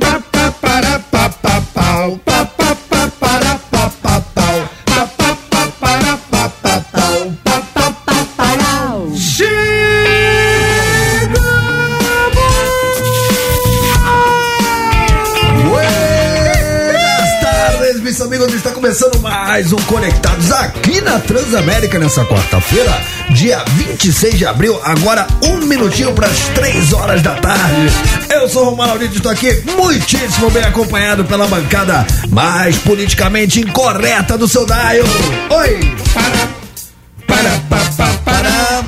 ba ba ba ba mais um Conectados aqui na Transamérica nessa quarta-feira, dia 26 de abril. Agora, um minutinho para as três horas da tarde. Eu sou Romano Aurito, estou aqui muitíssimo bem acompanhado pela bancada mais politicamente incorreta do seu Daio. Oi! Para, para, para, para.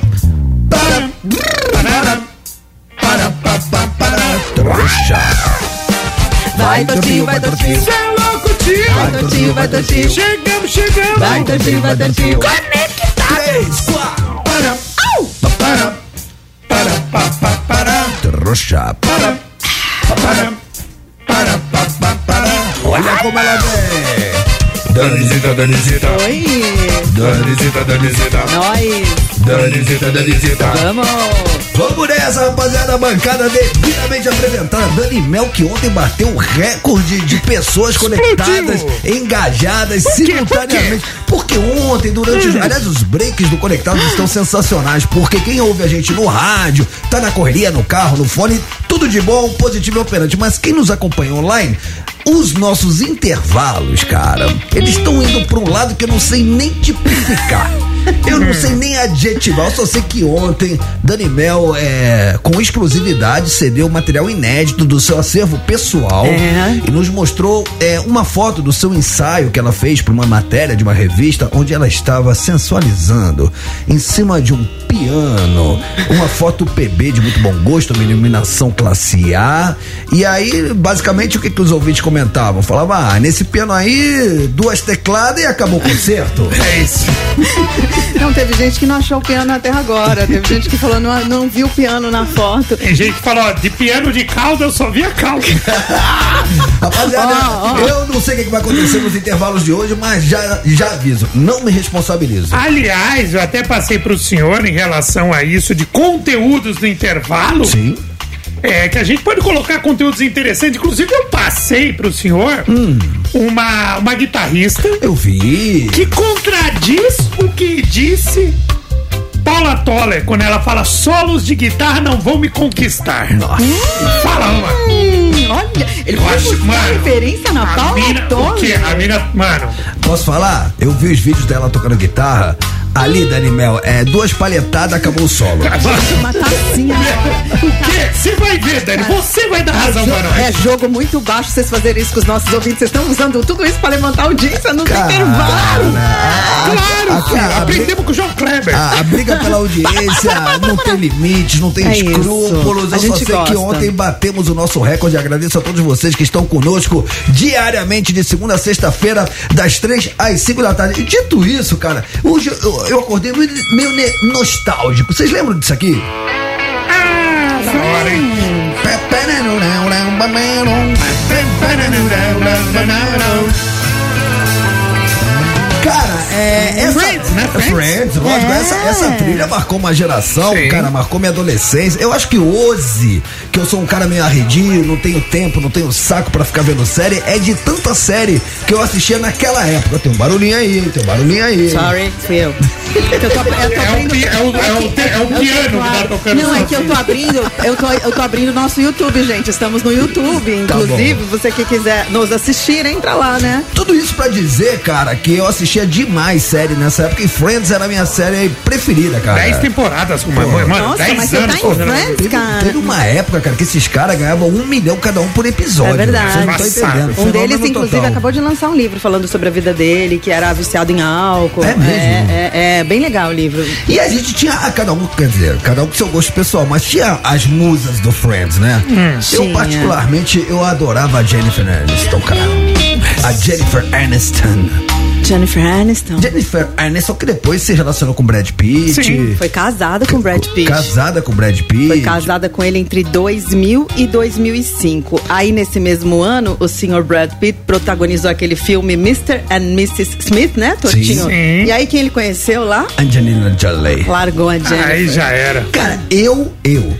Vai, Totinho, vai, Totinho. Vai, Totinho, vai. Chegamos, chegamos! Vai, Totinho, vai, Totinho. Três, quatro, para, para, para, para, para, para, trouxa, para, para, para, para, para, para. Olha como ela vem. Danisita, Danisita, Oi, Danisita, Danisita, nós, Danisita, Danisita. vamos. Vamos nessa, rapaziada, bancada devidamente apresentada. Dani Mel, que ontem bateu o recorde de pessoas conectadas, engajadas simultaneamente. Porque ontem, durante os. Aliás, os breaks do Conectados estão sensacionais. Porque quem ouve a gente no rádio, tá na correria, no carro, no fone, tudo de bom, positivo e operante. Mas quem nos acompanha online, os nossos intervalos, cara, eles estão indo pra um lado que eu não sei nem tipificar. Eu não sei nem adjetivar, eu só sei que ontem Dani Mel, é, com exclusividade, cedeu material inédito do seu acervo pessoal É. e nos mostrou é, uma foto do seu ensaio que ela fez para uma matéria de uma revista onde ela estava sensualizando em cima de um piano, uma foto PB de muito bom gosto, uma iluminação classe A. E aí, basicamente, o que, que os ouvintes comentavam? Falavam, ah, nesse piano aí, duas tecladas e acabou o concerto. É isso. Não, teve gente que não achou o piano até agora. Teve gente que falou, não, não viu o piano na foto. Tem gente que falou, ó, de piano de cauda eu só vi a cauda. Rapaziada, Ó, ó. eu não sei o que que vai acontecer nos intervalos de hoje, mas já, já aviso, não me responsabilizo. Aliás, eu até passei pro senhor em relação a isso de conteúdos do intervalo. Sim. É, que a gente pode colocar conteúdos interessantes. Inclusive, eu passei pro senhor Hum. uma, uma guitarrista Eu vi. que contradiz o que disse Paula Toller quando ela fala solos de guitarra não vão me conquistar. Nossa. Fala uma. Hum, olha, ele Eu foi acho, buscar mano, referência na A Paula mina, o quê? Toller. A mina, mano, Posso falar? Eu vi os vídeos dela tocando guitarra. Ali, Dani Mel, é duas palhetadas, acabou o solo. Uma tacinha. o quê? Você vai ver, Dani, você vai dar razão pra nós. É jogo muito baixo vocês fazerem isso com os nossos ouvintes. Vocês estão usando tudo isso pra levantar audiência no Cara, intervalo. a- Claro, a- filho, a- a- aprendemos com o João Kleber. A, a briga pela audiência não tem limites, não tem É isso. escrúpulos. A Eu só gente sei que gosta. ontem batemos o nosso recorde. Agradeço a todos vocês que estão conosco diariamente, de segunda a sexta-feira, das três às cinco da tarde. E dito isso, cara, hoje eu, eu acordei meio, meio nostálgico. Vocês lembram disso aqui? Ah? Cara, é. Essa, Friends, né? Friends? Friends, lógico. É. Essa, essa trilha marcou uma geração, Sim. cara, marcou minha adolescência. Eu acho que hoje, que eu sou um cara meio arredio, não tenho tempo, não tenho saco pra ficar vendo série, é de tanta série que eu assistia naquela época. Tem um barulhinho aí, tem um barulhinho aí. Sorry, fui eu. Eu tô, eu tô É o, abrindo- é o, é o, é o piano que tá tocando. Não, é que eu tô abrindo, eu tô, eu tô abrindo o nosso YouTube, gente. Estamos no YouTube, Tá inclusive, você que quiser nos assistir, entra lá, né? Tudo isso pra dizer, cara, que eu assistia demais série nessa época e Friends era a minha série preferida, cara. Dez temporadas com uma mãe, mano. Nossa, dez mas você anos tá em Friends? Teve, cara. teve uma época, cara, que esses caras ganhavam um milhão cada um por episódio. É verdade. Vocês não estão entendendo. Um deles, inclusive, total. acabou de lançar um livro falando sobre a vida dele, que era viciado em álcool. É mesmo? É, é, é bem legal o livro. E a gente tinha, cada um, quer dizer, cada um com seu gosto pessoal, mas tinha as musas do Friends, né? eu, Tinha. particularmente, eu adorava a Jennifer Aniston, cara. A Jennifer Aniston. Jennifer Aniston. Jennifer Aniston, que depois se relacionou com Brad Pitt. Sim, Foi casada com Brad Pitt. Casada com Brad Pitt. Foi casada com ele entre 2000 e 2005. Aí, nesse mesmo ano, o senhor Brad Pitt protagonizou aquele filme Mr. and Mrs. Smith, né, Tortinho? Sim. E aí, quem ele conheceu lá? Angelina Jolie. Largou a Jennifer. Aí já era. Cara, eu, eu,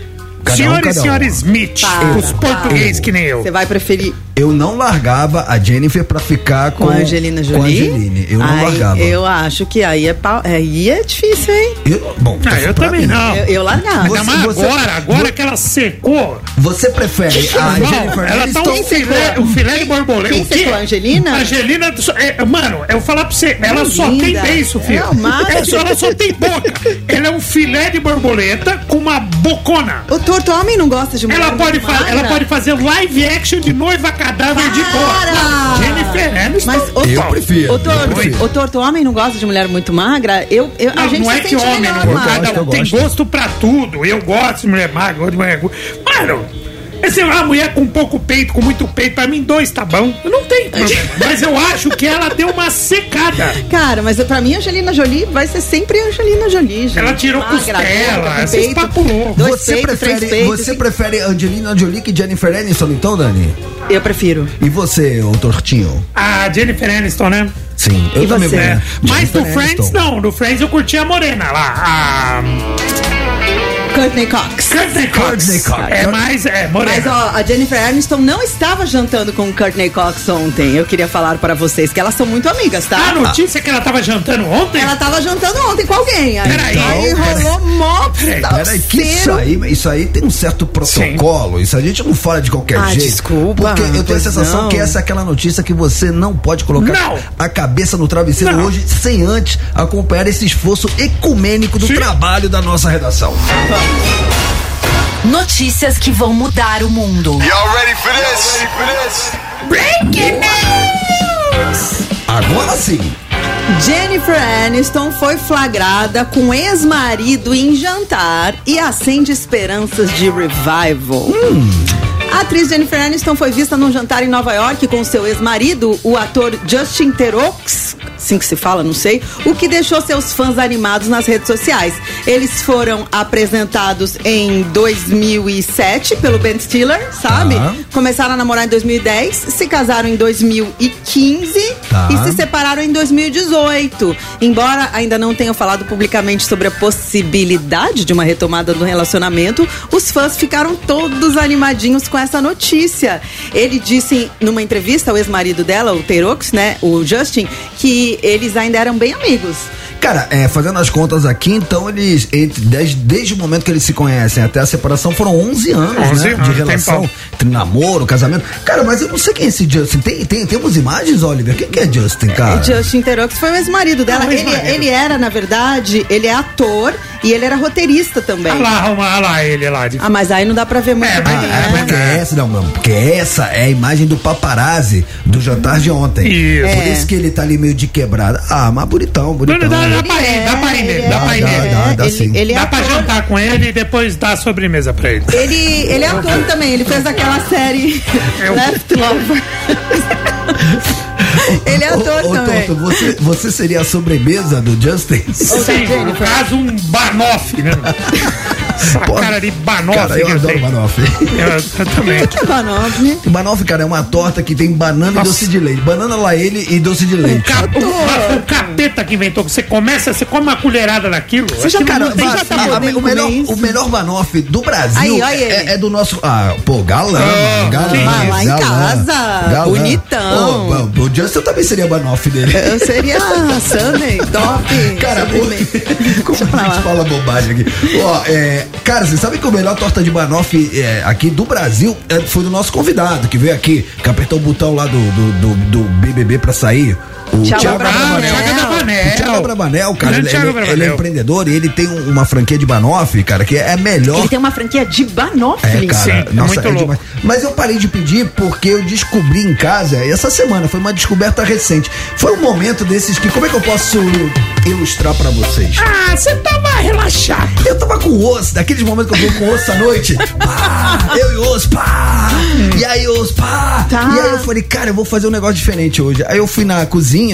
Cada um, Senhor e cada um. senhora Smith, Para, os portugueses que nem eu. Você vai preferir Eu não largava a Jennifer pra ficar com, com a Angelina Jolie? Com a Angeline. Eu não largava. Eu acho que aí é, pau- aí é difícil, hein? Eu- bom, Ah, eu também mim. não. Eu, eu largava. Ainda mais você- agora, agora que ela secou. Você prefere a Não, Jennifer ela tá um filé, um filé de borboleta. Quem O quê? secou, a Angelina? A Angelina, é, mano, eu vou falar pra você, ela só linda. tem beiço, filho. É É ela só tem boca. Ela é um filé de borboleta com uma bocona. O torto homem não gosta de mulher Ela pode, ela pode fazer live action de noiva cadáver de. Para! Jennifer Aniston. Mas o, Eu prefiro. o, eu torto, prefiro. o torto homem não gosta de mulher muito magra? Eu, eu, a Não, gente não se é que homem melhor não gosta, tem gosto. gosto pra tudo. Eu gosto de mulher magra, gosto de mulher gorda. Mano, esse, a mulher com pouco peito, com muito peito, pra mim dois tá bom. Eu não tenho problema. Mas eu acho que ela deu uma secada. Cara, mas pra mim, Angelina Jolie vai ser sempre Angelina Jolie, gente. Ela tirou costela, com esses peito, papo louco. Você peitos, prefere, peitos, você assim. prefere Angelina Jolie que Jennifer Aniston, então, Dani? Eu prefiro. E você, ô Tortinho? A Jennifer Aniston, né? Sim, eu E também você? né? Mas do Friends, Aniston. não. Do Friends eu curti a morena lá. A Courtney Cox. Courtney Cox. Courtney Cox. É mais, é, morena. Mas ó, a Jennifer Aniston não estava jantando com Courtney Cox ontem. Eu queria falar para vocês que elas são muito amigas, tá? A notícia é que ela tava jantando ontem? Ela tava jantando ontem com alguém. Aí, Peraí. aí rolou mó Peraí, que isso aí, isso aí tem um certo protocolo. Isso a gente não fala de qualquer Ah, jeito. desculpa, Porque eu tenho a sensação não. que essa é aquela notícia que você não pode colocar Não. a cabeça no travesseiro Não. hoje sem antes acompanhar esse esforço ecumênico do Sim. trabalho da nossa redação. Notícias que vão mudar o mundo. Y'all ready for this? Ready for this? Agora sim. Jennifer Aniston foi flagrada com ex-marido em jantar e acende esperanças de revival. A atriz Jennifer Aniston foi vista num jantar em Nova York com seu ex-marido, o ator Justin Theroux, assim que se fala, não sei, o que deixou seus fãs animados nas redes sociais. Eles foram apresentados em 2007 pelo Ben Stiller, sabe? Tá. Começaram a namorar em 2010, se casaram em 2015 Tá. e se separaram em 2018. Embora ainda não tenham falado publicamente sobre a possibilidade de uma retomada do relacionamento, os fãs ficaram todos animadinhos com essa notícia. Ele disse numa entrevista ao ex-marido dela, o Terox, né, o Justin, que eles ainda eram bem amigos. Cara, é, fazendo as contas aqui, então eles, entre- desde, desde o momento que eles se conhecem até a separação, foram 11 anos, 11 né? anos, de relação, tempão. entre namoro, casamento. Cara, mas eu não sei quem é esse Justin. Tem, tem, temos imagens, Oliver? Quem que é Justin, cara? Justin Theroux foi o ex-marido dela. Ah, o ele, ex-marido. ele era, na verdade, ele é ator e ele era roteirista também. Olha lá, olha lá, ele lá. De... Ah, mas aí não dá pra ver muito É, bem, mas- né? É, essa, não, não, porque essa é a imagem do paparazzi do jantar de ontem. Isso. Por É. isso que ele tá ali meio de quebrada. Ah, mas bonitão, bonitão. Dá, dá, dá pra ir, dá pra ir nele, dá pra ir Dá, nele. dá, dá ele, sim. ele é Dá pra jantar com ele e depois dar a sobremesa pra ele. Ele, ele é ator também, ele fez aquela série Eu- Left Love. ele é ator Ô, ô, também. Toto, você, você seria a sobremesa do Justin? Sim, no caso, um banoffee, né? Essa Pô, cara de banoffee Cara, eu adoro banoffee. Eu, eu também. Que é Banoff? Banoffee, cara, é uma torta que tem banana Nossa. e doce de leite. Banana laele e doce de O, leite. ca- o- o capeta que inventou, que você começa, você come uma colherada daquilo. Você já Cara, tem- já tá a- a- podendo o, melhor, isso? o melhor banoffee do Brasil Aí, é, ele. é do nosso. Ah, pô, galã, mano, galã. Ah, lá em galã, casa, bonitão. Ô, o Justin também seria banoffee dele. Eu seria Sunday, top. Cara, o- como a gente lá. fala bobagem aqui. Ó, é, cara, você sabe que o melhor torta de banoffee é, aqui do Brasil é, foi do nosso convidado que veio aqui, que apertou o botão lá do, do, do, do BBB pra sair. O Thiago. Ah, Thiago. O Bravanel, cara, ele, Thiago ele- ele é Bravanel. empreendedor e ele tem um- uma franquia de banoffee, cara, que é melhor. Ele tem uma franquia de Banoff. É, cara, Sim, é nossa, muito é louco. Mas eu parei de pedir porque eu descobri em casa essa semana, foi uma descoberta recente. Foi um momento desses que, como é que eu posso ilustrar pra vocês? Ah, você tava relaxado. Eu tava com osso, daqueles momentos que eu vou com osso à noite. Pá, eu e osso, pá. E aí, osso, pá. Tá. E aí eu falei, cara, eu vou fazer um negócio diferente hoje. Aí eu fui na cozinha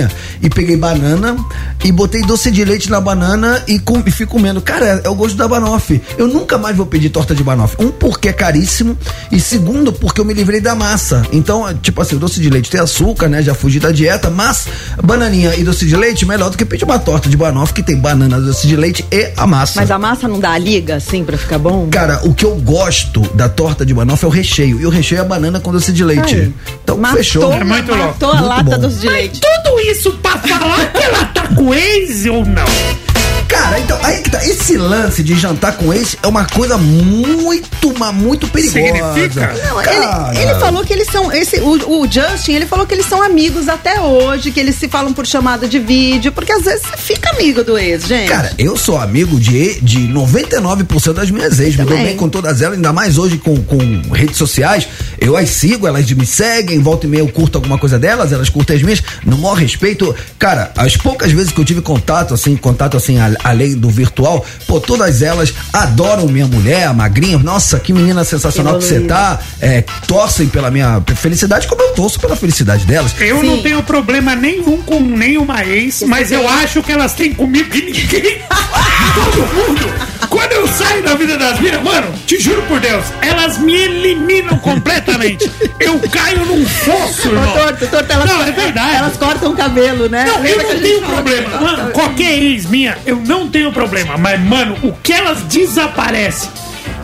e peguei banana, e botei doce de leite na banana e, com, e fui comendo. Cara, é o gosto da banoffee. Eu nunca mais vou pedir torta de banoffee. Um, porque é caríssimo e segundo, porque eu me livrei da massa. Então, tipo assim, o doce de leite tem açúcar, né? Já fugi da dieta, mas bananinha e doce de leite melhor do que pedir uma torta de banoffee que tem banana, doce de leite e a massa. Mas a massa não dá a liga, assim, pra ficar bom? Cara, o que eu gosto da torta de banoffee é o recheio. E o recheio é a banana com doce de leite. Aí. Então, Matou, fechou. É muito louco. matou a Muito lata bom. doce de Mas leite. tudo isso pra falar que ela tá com ex ou não? Cara, então, aí que tá. Esse lance de jantar com ex é uma coisa muito, mas muito perigosa. Significa? Não, ele, ele falou que eles são. Esse, o, o Justin, ele falou que eles são amigos até hoje, que eles se falam por chamada de vídeo, porque às vezes você fica amigo do ex, gente. Cara, eu sou amigo de, de 99% das minhas ex. Me dou bem com todas elas, ainda mais hoje com, com redes sociais. Eu as sigo, elas me seguem, volta e meia eu curto alguma coisa delas, elas curtem as minhas, no maior respeito. Cara, as poucas vezes que eu tive contato, assim, contato assim, a- além do virtual, pô, todas elas adoram minha mulher, a magrinha. Nossa, que menina sensacional que você tá. É, torcem pela minha felicidade, como eu torço pela felicidade delas. Eu Sim. não tenho problema nenhum com nenhuma ex, mas eu acho que elas têm comigo e ninguém. Todo mundo. Quando eu saio da vida das minas, mano, te juro por Deus, elas me eliminam completamente. Eu caio num fosso, Ô, irmão. torto, torto, elas, Não, é verdade. Elas cortam o cabelo, né? Não, eu Lembra que não tenho problema. que Mano, qualquer ex minha, eu não tenho problema. Mas, mano, o que elas desaparecem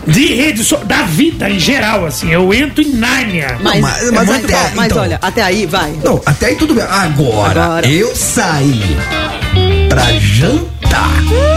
de rede so da vida em geral, assim, eu entro em Nárnia. Mas, mas- mas muito até- bom. Mas então- olha, até aí, vai. Não, até aí tudo bem. Agora, Agora. eu saí pra jantar.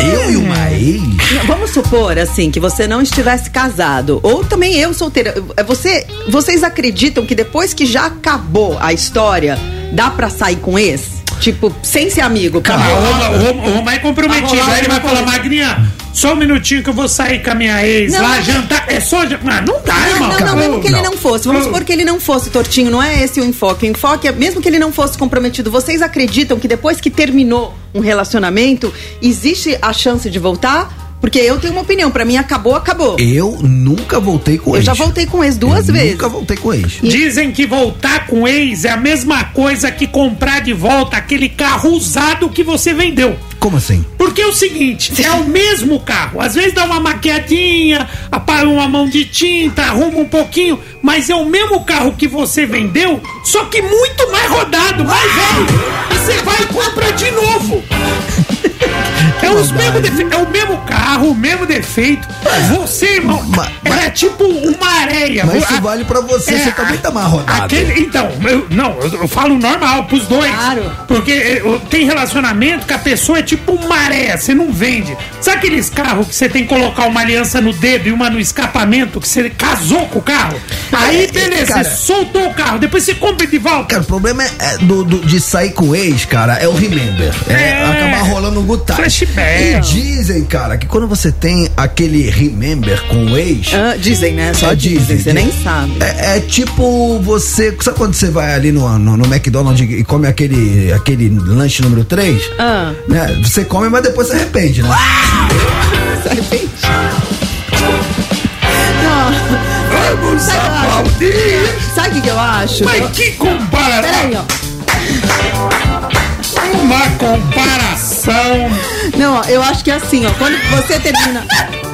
Eu e uma ex. Não, Vamos supor, assim, que você não estivesse casado. Ou também eu solteira. É, Você, vocês acreditam que depois que já acabou a história, dá pra sair com ex? Tipo, sem ser amigo. Calma, acabou. o, Roma- o, Roma- o Roma é comprometido. Vai rolar Aí ele vai falar. Magrinha, só um minutinho que eu vou sair com a minha ex Não, lá, jantar. É só jantar. Não dá, Não, irmão. não, não, mesmo que ele Não. não fosse. Vamos supor que ele não fosse, Tortinho. Não é esse o enfoque. O enfoque é, mesmo que ele não fosse comprometido, vocês acreditam que depois que terminou um relacionamento, existe a chance de voltar? Porque eu tenho uma opinião. Pra mim, acabou, acabou. Eu nunca voltei com Eu ex. já voltei com ex duas Eu vezes. Nunca voltei com ex. Dizem que voltar com ex é a mesma coisa que comprar de volta aquele carro usado que você vendeu. Como assim? Porque é o seguinte, é o mesmo carro. Às vezes dá uma maquiadinha, apaga uma mão de tinta, arruma um pouquinho, mas é o mesmo carro que você vendeu, só que muito mais rodado, mais velho. E você vai e compra de novo. É, os mesmo defe- é o mesmo carro, o mesmo defeito. Você, irmão, Ma- ma- é tipo uma areia. Mas isso vale pra você, você também tá rodado. Aquele, então, eu, não, eu, falo normal pros dois. Claro. Porque eh, eu- tem relacionamento que a pessoa é tipo uma maré, você não vende. Sabe aqueles carros que você tem que colocar uma aliança no dedo e uma no escapamento, que você casou com o carro? Aí, É, beleza, cara- você soltou o carro, depois você compra de volta. Cara, o problema é, é do, do- de sair com ex, cara, é o remember. É, É. acabar rolando um good Flashback. E dizem, cara, que quando você tem aquele remember com o ex. Ah, dizem, né? Só é, dizem, você nem sabe. É, é tipo você. Sabe quando você vai ali no, no, no McDonald's e come aquele, aquele lanche número 3? Ah. Né? Você come, mas depois se arrepende, né? De repente. Não. Vamos Sabe aplaudir. Sabe o que que eu acho? Mas que comparação! Peraí, ó. Uma comparação! Não, ó, eu acho que é assim, ó. Quando você termina.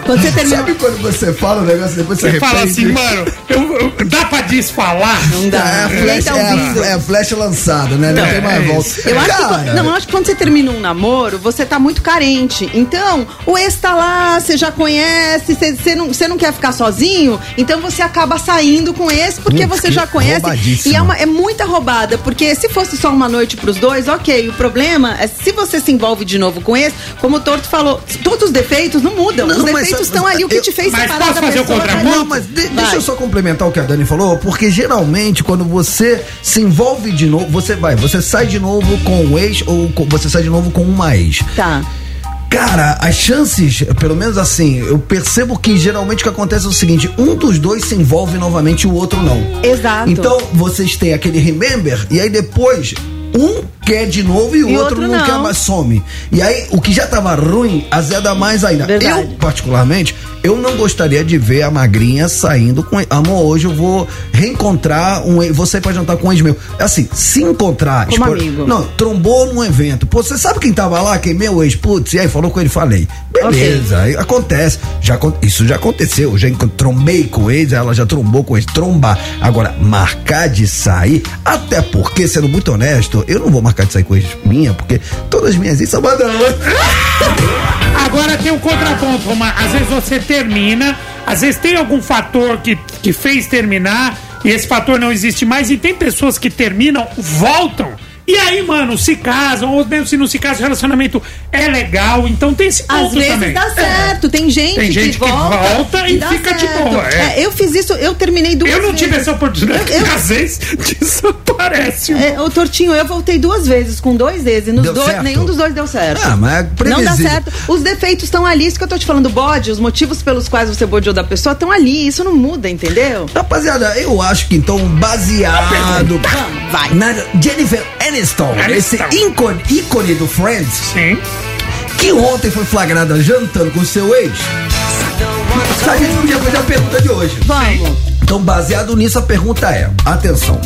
Quando você termina. Sabe quando você fala um negócio e depois você, Você fala assim, mano, eu- eu- dá pra desfalar? Não dá. É, a flecha, é, é a flecha lançada, né? Não Não, tem mais é volta. Eu acho, que, não, eu acho que quando você termina um namoro, você tá muito carente. Então, o ex tá lá, você já conhece, você, você não, você não quer ficar sozinho, então você acaba saindo com esse porque Putz, você já conhece. roubadíssimo. E é, uma, é muita roubada, porque se fosse só uma noite pros dois, ok. O problema é se você se envolve de novo com esse, como o Torto falou, todos os defeitos não mudam. Não, os defeitos estão ali, o que eu- te fez Mas separar posso fazer o contraponto? Não, mas de- deixa eu só complementar o que a Dani falou, porque geralmente quando você se envolve de novo, você vai, você sai de novo com o ex ou com- você sai de novo com uma ex. Tá. Cara, as chances, pelo menos assim, eu percebo que geralmente o que acontece é o seguinte: um dos dois se envolve novamente e o outro não. Exato. Então vocês têm aquele remember e aí depois um quer de novo e o E outro, outro não, não. quer mais, some. E aí, o que já tava ruim, azeda mais ainda. Verdade. Eu, particularmente, eu não gostaria de ver a magrinha saindo com. Amor, hoje eu vou reencontrar um. sair pra jantar com um ex meu. Assim, se encontrar. Como amigo. Não, trombou num evento. Pô, você sabe quem tava lá? Quem meu ex? Putz, e aí falou com ele, falei. Beleza, aí acontece. Já, isso já aconteceu. Já encont- trombei com o ex, ela já trombou com o ex. Trombar. Agora, marcar de sair, até porque, sendo muito honesto, eu não vou marcar de sair com ex minha, porque todas as minhas ex são badanas. Agora tem um contraponto, Romar. Às vezes você termina, às vezes tem algum fator que, que fez terminar e esse fator não existe mais. E tem pessoas que terminam, voltam. E aí, mano, se casam, ou mesmo se não se casam, o relacionamento é legal. Então tem esse ponto Às vezes também. dá certo. Tem gente, Tem gente que que volta, volta e fica de certo. boa, é. eu fiz isso, eu terminei duas Eu não vezes. tive essa oportunidade. Eu- eu- Às vezes desaparece. É, ô Tortinho, eu voltei duas vezes com dois vezes. e Nos Deu dois, certo? nenhum dos dois deu certo. Ah, mas é Não dá certo. Os defeitos estão ali, isso que eu tô te falando, bode, os motivos pelos quais você bodeou da pessoa estão ali, isso não muda, entendeu? Rapaziada, eu acho que então, baseado Vamos, vai. na Jennifer Aniston, esse Aniston. ícone, ícone do Friends, Sim. que ontem foi flagrada jantando com seu ex, a gente podia fazer a pergunta de hoje. Vamos. Então, baseado nisso, a pergunta é: atenção.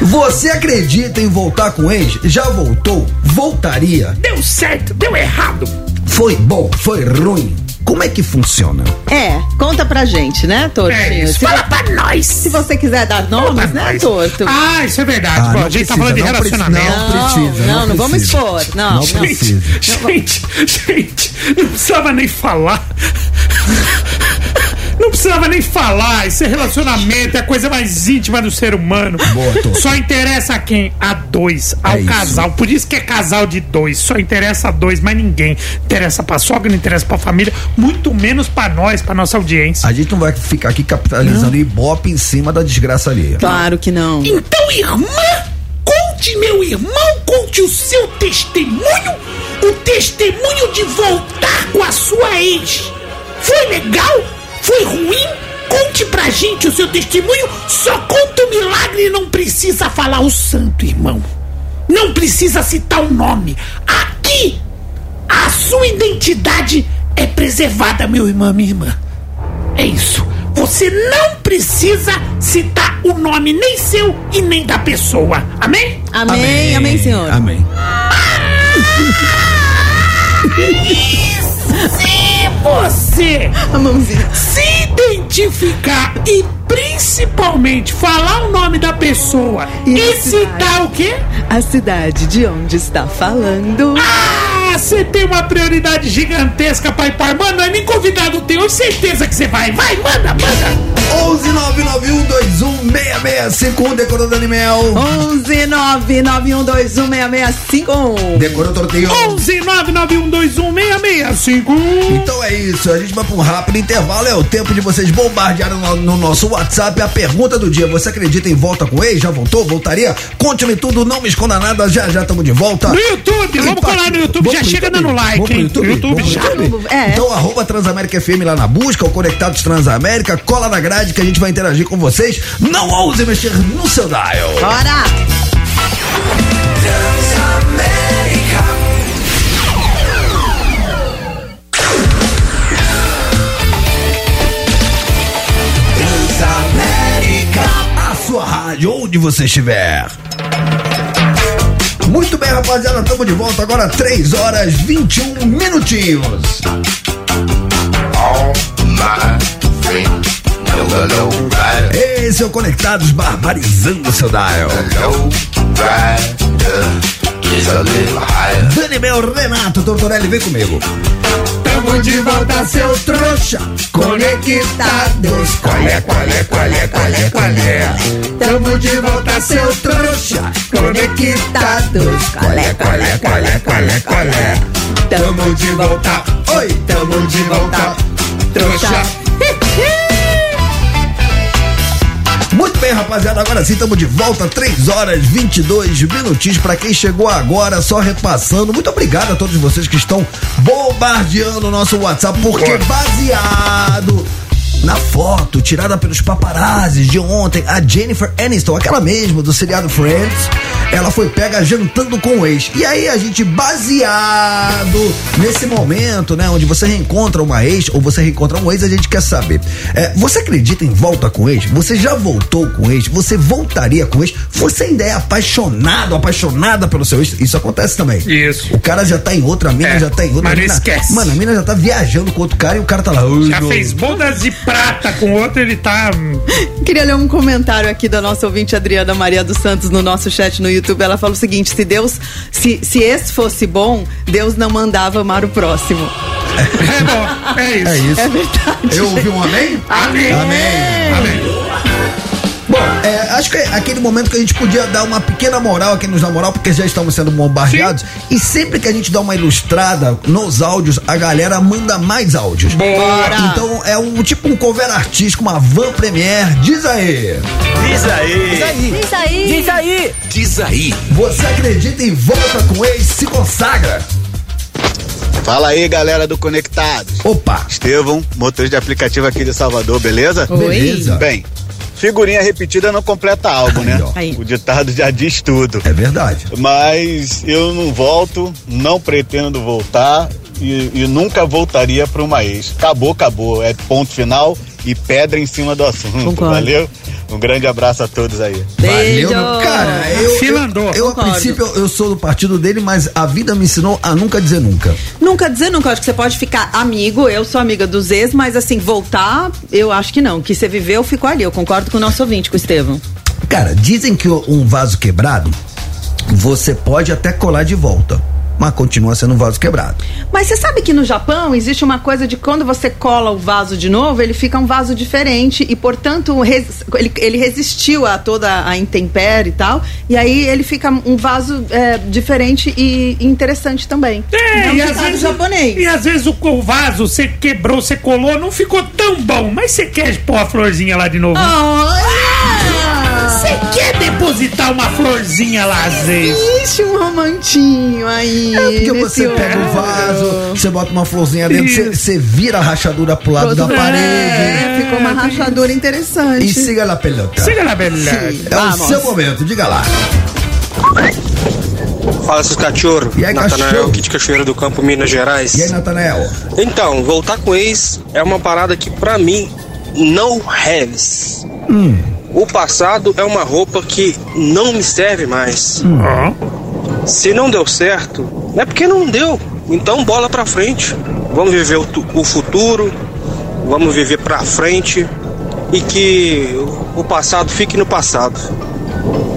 Você acredita em voltar com ex? Já voltou? Voltaria? Deu certo, deu errado. Foi bom? Foi ruim? Como é que funciona? É, conta pra gente, né, Tortinho? É Fala pra nós. se você quiser dar nomes, né, Torto? Ah, isso é verdade. Ah, Pô, não a gente tá precisa, falando de não precisa, relacionamento. não. precisa, não, não não vamos expor. Não, Não não. precisa. Gente, gente, gente, não precisava nem falar. Não precisava nem falar. Isso é relacionamento, é a coisa mais íntima do ser humano. Boa, Tô. Só interessa a quem? A dois, ao É isso. casal. Por isso que é casal de dois. Só interessa a dois, mas ninguém. Interessa pra sogra, não interessa pra família, muito menos pra nós, pra nossa audiência. A gente não vai ficar aqui capitalizando ibope em cima da desgraça alheia. Claro que não. Então, irmã, conte, meu irmão, conte o seu testemunho, o testemunho de voltar com a sua ex. Foi legal? Foi ruim? Conte pra gente o seu testemunho. Só conta o milagre e não precisa falar o santo, irmão. Não precisa citar o nome. Aqui, a sua identidade é preservada, meu irmão, minha irmã. É isso. Você não precisa citar o nome nem seu e nem da pessoa. Amém? Amém, amém, senhor. Amém. Se você A mãozinha. se identificar e principalmente falar o nome da pessoa E e, citar o quê? A cidade de onde está falando. Ah, você tem uma prioridade gigantesca, pai pai. Mano, é nem convidado teu, eu certeza que você vai. Vai, manda, manda. 11 991216651 decorou Dani Mel. 11 991216651. Decorou Torteio. 11 991216651. Então é isso, a gente vai pra um rápido intervalo. É o tempo de vocês bombardearem no, no nosso WhatsApp a pergunta do dia. Você acredita em volta com ex? Já voltou? Voltaria? Conte-me tudo, não me esconda nada. Já já estamos de volta. No YouTube, vamos colar no YouTube, Vamos já chega YouTube? dando like, Vamos? YouTube? No YouTube já. YouTube? É. Então, arroba Transamérica FM lá na busca, o Conectados Transamérica, cola na grade que a gente vai interagir com vocês. Não ouse mexer no seu dial. Bora! Rádio, onde você estiver. Muito bem, rapaziada, estamos de volta agora, 3 horas 21 minutinhos. All my friends. Esse Conectados Barbarizando seu dial. The low rider is a little higher. Dani Mel, Renato Tortorelli, vem comigo. Tamo de volta, seu Trouxa, conectados. Qual é, qual é, qual é, qual é, qual é? Tamo de volta, seu Trouxa, conectados. Qual é, qual é, qual é, qual é, qual é? Tamo de volta, Oi, tamo de volta, trouxa. Muito bem, rapaziada, agora sim estamos de volta, 3 horas 22 minutinhos. Pra quem chegou agora, só repassando, muito obrigado a todos vocês que estão bombardeando o nosso WhatsApp, porque baseado na foto tirada pelos paparazzis de ontem, a Jennifer Aniston, aquela mesma do seriado Friends, ela foi pega jantando com o ex. E aí a gente, baseado nesse momento, né, onde você reencontra uma ex ou você reencontra um ex, a gente quer saber. É, você acredita em volta com ex? Você já voltou com ex? Você voltaria com ex? Você ainda é apaixonado, apaixonada pelo seu ex? Isso acontece também. Isso. O cara já tá em outra, a mina É, já tá em outra. mas não esquece. Mano, a mina já tá viajando com outro cara e o cara tá lá. "Ai, Já não." fez bodas de prata com outro, ele tá. hum, Queria ler um comentário aqui da nossa ouvinte Adriana Maria dos Santos no nosso chat no YouTube. Ela fala o seguinte: se Deus, se, se esse fosse bom, Deus não mandava amar o próximo. É bom, é isso. É isso. É verdade. Eu ouvi um amém? Amém. Amém. Amém. Bom, é, acho que é aquele momento que a gente podia dar uma pequena moral a quem nos dá moral, porque já estamos sendo bombardeados. E sempre que a gente dá uma ilustrada nos áudios, a galera manda mais áudios. Bora. Então é um tipo um cover artístico, uma van premiere. Diz aí. Diz aí. Isso aí. Diz aí. Diz aí. Você acredita em volta com ex? Se consagra. Fala aí, galera do Conectados. Opa. Estevão, motorista de aplicativo aqui de Salvador, beleza? Oi. Beleza. Bem, figurinha repetida não completa algo, né? Aí. O ditado já diz tudo. É verdade. Mas eu não volto, não pretendo voltar e, e nunca voltaria para uma ex. Acabou, acabou. É ponto final e pedra em cima do assunto. Concordo. Valeu? Um grande abraço a todos aí. Beijo. Valeu, cara. Eu, eu, eu, a princípio, eu, eu sou do partido dele, mas a vida me ensinou a nunca dizer nunca. Nunca dizer nunca, acho que você pode ficar amigo, eu sou amiga dos ex, mas assim, voltar, eu acho que não. Que você viveu, ficou ali. Eu concordo com o nosso ouvinte, com o Estevão. Cara, dizem que um vaso quebrado, você pode até colar de volta, mas continua sendo um vaso quebrado. Mas você sabe que no Japão existe uma coisa de quando você cola o vaso de novo, ele fica um vaso diferente e, portanto, res- ele, ele resistiu a toda a intempérie e tal, e aí ele fica um vaso é, diferente e interessante também. É, é um e às vezes, japonês. e às vezes o, o vaso você quebrou, você colou, não ficou tão bom, mas você quer pôr a florzinha lá de novo. Olha! Você quer depositar uma florzinha lá às vezes? Existe um romantinho aí. É porque você pega o vaso, você bota uma florzinha dentro, você, você vira a rachadura pro lado da Todo- parede É, ficou uma rachadura interessante. e siga na pelota. Siga na verdade. Sim. É o Vamos. seu momento, diga lá. Fala, seus cachorro. E aí, Natanael aqui de Cachoeira do Campo, Minas Gerais. E aí, Natanael? Então, voltar com ex é uma parada que, pra mim, não has. Hum. O passado é uma roupa que não me serve mais. Ó, Se não deu certo, é porque não deu. Então, bola pra frente. Vamos viver o, o futuro, vamos viver pra frente e que o passado fique no passado.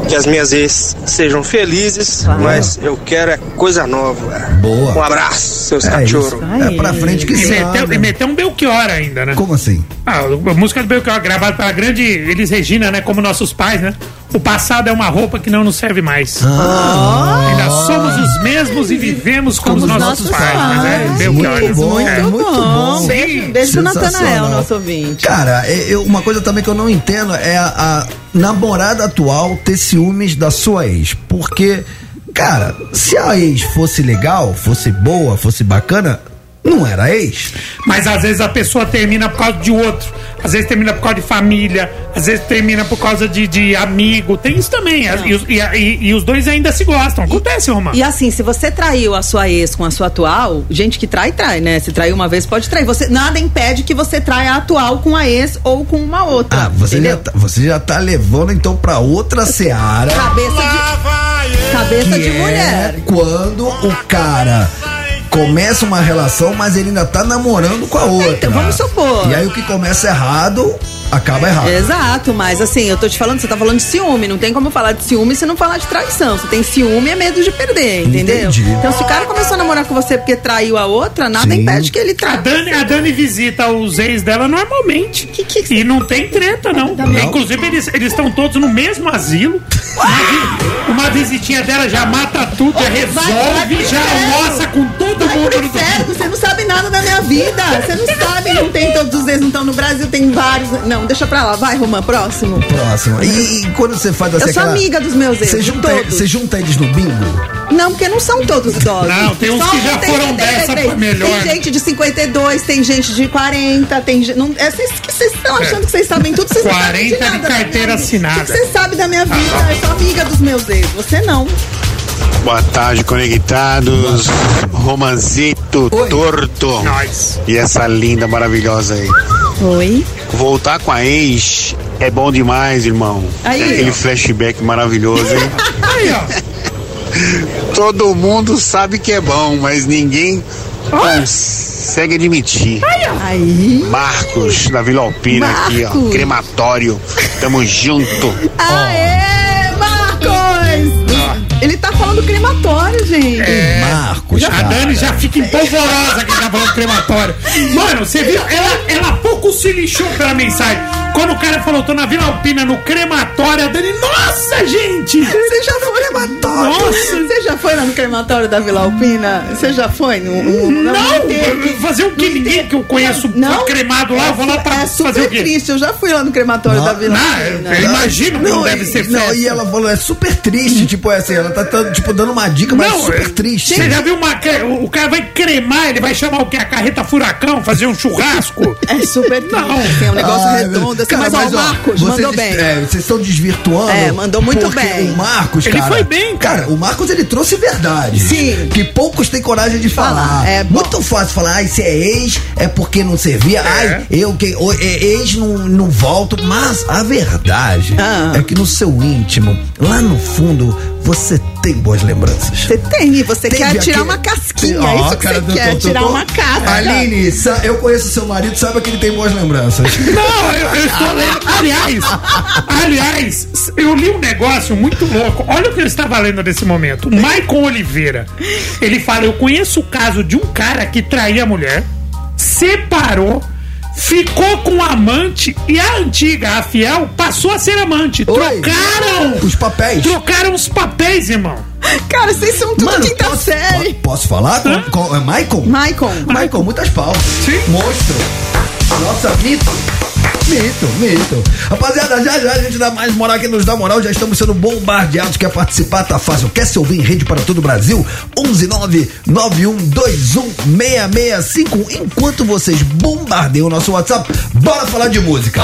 Que as minhas ex sejam felizes, mas eu quero é coisa nova. Boa. Um abraço, seus É cachorros. isso. É pra frente que E se meteu, e meteu um Belchior ainda, né? Como assim? Ah, a música do Belchior, gravada pela grande Elis Regina, né? Como nossos pais, né? O passado é uma roupa que não nos serve mais. Ah. Ainda somos os mesmos e vivemos como, os nossos, pais. Mas é. Muito bom, É. muito bom. Sim. Beijo, Natanael, nosso ouvinte. Cara, é- eu- uma coisa também que eu não entendo é a, a namorada atual ter ciúmes da sua ex. Porque, cara, se a ex fosse legal, fosse boa, fosse bacana, não era ex. Mas às vezes a pessoa termina por causa de outro. Às vezes termina por causa de família. Às vezes termina por causa de, de amigo. Tem isso também. E, os- e- e- e os dois ainda se gostam. Acontece, Romano. E assim, se você traiu a sua ex com a sua atual, gente que trai, trai, né? Se traiu uma vez, pode trair. Você, nada impede que você traia a atual com a ex ou com uma outra. Ah, você já, tá, você já tá levando então pra outra seara. Cabeça de. Cabeça que de é mulher. quando o cara começa uma relação, mas ele ainda tá namorando com a outra. Então, vamos supor. E aí o que começa errado, acaba errado. Exato, mas assim, eu tô te falando, você tá falando de ciúme, não tem como falar de ciúme se não falar de traição. Você tem ciúme é medo de perder, entendeu? Entendi. Então, se o cara começou a namorar com você porque traiu a outra, nada Sim. impede que ele A traia. Dani, a Dani visita os ex dela normalmente. E não tem treta, não. Inclusive, eles eles estão todos no mesmo asilo. Uma, vi- uma visitinha dela já mata tudo, já vai resolve, pro já inferno. almoça com todo Vai mundo. inferno, você não sabe nada da minha vida. Você não sabe, não tem todos os ex, não estão no Brasil, tem vários. Não, não, deixa pra lá. Vai, Romã, próximo. Próximo. E, e quando você faz assim Eu sou aquela- amiga dos meus ex, Você de junta, todos. você junta eles no bingo? Não, porque não são todos idosos. Não, tem uns Só que já tem foram 73. dessa pra melhor. Tem gente de 52, tem gente de 40, tem gente. Não, é, vocês que vocês estão achando que vocês sabem tudo, vocês não sabem 40 de nada da minha carteira assinada. O que você sabe da minha vida? Eu sou amiga dos meus ex. Você não. Boa tarde, conectados. Romanzito Oi. torto. Nós. E essa linda, maravilhosa aí. Oi. Voltar com a ex é bom demais, irmão. Aí, Aquele ó. flashback maravilhoso, hein? Aí, ó. Todo mundo sabe que é bom, mas ninguém consegue admitir. Aí. Marcos, da Vila Alpina, aqui, ó. Marcos. Crematório. Tamo junto. Aê, Marcos! Ele tá falando crematório, gente. Marcos, A cara. Dani já fica empolvorosa que tá falando crematório. Mano, você viu? Ela, ela pouco se lixou pela mensagem. Quando o cara falou, tô na Vila Alpina no crematório, a Dani, nossa, gente! Você já foi no crematório? Nossa. Você já foi lá no crematório da Vila Alpina? Você já foi? No, no, no- Não! Fazer o que ninguém que eu conheço Não? foi cremado lá, eu vou lá pra é fazer o quê? triste. Eu já fui lá no crematório Não, da Vila não, Alpina. eu- imagino que não, deve e- ser Não, festa. e ela falou, é super triste, tipo assim, ela tá, tá, tipo dando uma dica, mas é super é- triste. Você já viu uma. o- cara vai cremar, ele vai chamar o que? A carreta furacão, fazer um churrasco? É super triste. Não. Tem um negócio Ai, redondo assim. cara, Mas, ó, o Marcos vocês, mandou bem. é, vocês estão desvirtuando. É, mandou muito porque bem. O Marcos, Ele cara. foi bem, cara. o Marcos ele trouxe verdade. Sim. Que poucos têm coragem de Falar, falar. é bom. muito fácil falar, ai, se é ex, é porque não servia. Ai, eu que. é, ex não, não volto. Mas a verdade Ah. é que no seu íntimo, lá no fundo, você tem boas lembranças. Você tem, e você Teve quer tirar aquele- uma casquinha. É isso que cara, você quer, tirar uma casca. Aline, eu conheço seu marido, saiba que ele tem boas lembranças. Não, eu, eu estou lendo. Aliás, aliás, eu li um negócio muito louco. Olha o que eu estava lendo nesse momento. O Maicon Oliveira. Ele fala: Eu conheço o caso de um cara que traía a mulher, separou. Ficou com o amante e a antiga, a fiel, passou a ser amante. Oi. Trocaram! Os papéis. Trocaram os papéis, irmão. Cara, vocês são tudo quinta posso, série. po- posso falar? Com, com, é Michael? Maicon. Michael, muitas palmas. Sim. Monstro. Nossa, mito. Mito, mito. Rapaziada, já já a gente dá mais moral aqui, nos dá moral. Já estamos sendo bombardeados. Quer participar? Tá fácil. Quer se ouvir em rede para todo o Brasil? 11991216651. Enquanto vocês bombardeiam o nosso WhatsApp, bora falar de música.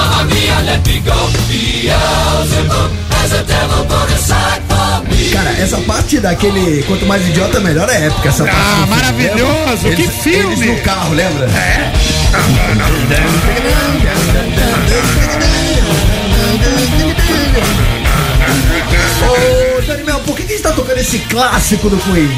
Cara, essa parte daquele quanto mais idiota melhor é épica essa parte. Ah, do filme, maravilhoso, lembra? que Eles- filme! Eles no carro, lembra? É. Por que, tá tocando esse clássico do Queen?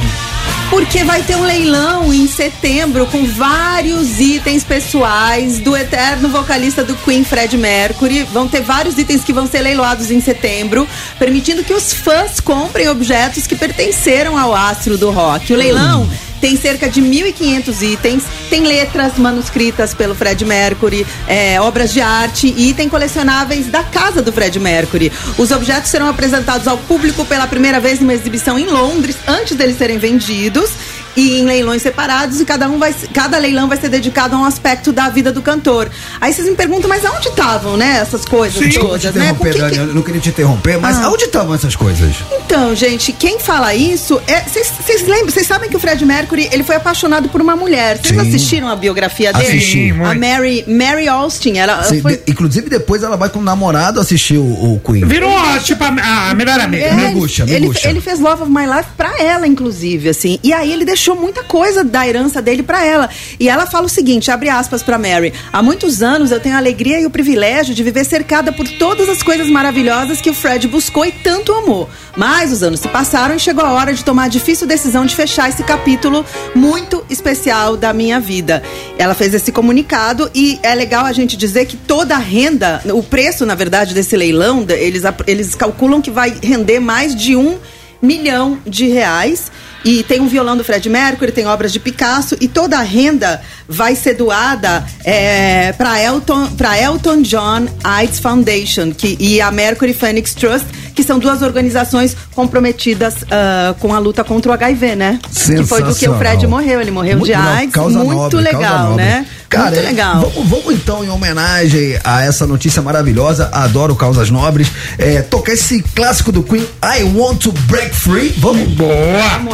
Porque vai ter um leilão em setembro com vários itens pessoais do eterno vocalista do Queen, Fred Mercury. Vão ter vários itens que vão ser leiloados em setembro, permitindo que os fãs comprem objetos que pertenceram ao astro do rock. O leilão tem cerca de 1.500 itens, tem letras manuscritas pelo Fred Mercury, é, obras de arte e item colecionáveis da casa do Fred Mercury. Os objetos serão apresentados ao público pela primeira vez numa exibição em Londres, antes deles serem vendidos. E em leilões separados, e cada, um vai, cada leilão vai ser dedicado a um aspecto da vida do cantor. Aí vocês me perguntam, mas aonde estavam, né, essas coisas te todas, né? Que Dani, eu não queria te interromper, mas Ah. aonde estavam essas coisas? então, gente, quem fala isso é. Vocês lembram? Vocês sabem que o Fred Mercury ele foi apaixonado por uma mulher. Vocês Sim. assistiram a biografia dele? Assisti, A. Mary, Mary Austin. Ela Sim, foi. de- inclusive depois ela vai com o namorado assistir o, o Queen. Virou, tipo, a, a melhor amiga. É, né? Miguxa, ele, Miguxa. ele fez Love of My Life pra ela, inclusive, assim. E aí ele deixou muita coisa da herança dele pra ela. E ela fala o seguinte, abre aspas pra Mary. Há muitos anos eu tenho a alegria e o privilégio de viver cercada por todas as coisas maravilhosas que o Fred buscou e tanto amou. Mas os anos se passaram e chegou a hora de tomar a difícil decisão de fechar esse capítulo muito especial da minha vida. Ela fez esse comunicado e é legal a gente dizer que toda a renda, o preço, na verdade, desse leilão, eles, eles calculam que vai render mais de um milhão de reais. E tem um violão do Fred Mercury, tem obras de Picasso e toda a renda vai ser doada é, para Elton, Elton John AIDS Foundation que, e a Mercury Phoenix Trust, que são duas organizações comprometidas ah, com a luta contra o HIV, né? Que foi do que o Fred morreu. Ele morreu Muito de legal, AIDS. causa muito nobre, causa legal, nobre. né? Cara, Muito legal. Vamos, vamos então, em homenagem a essa notícia maravilhosa, adoro causas nobres, é, tocar esse clássico do Queen, I Want to Break Free. Vamos?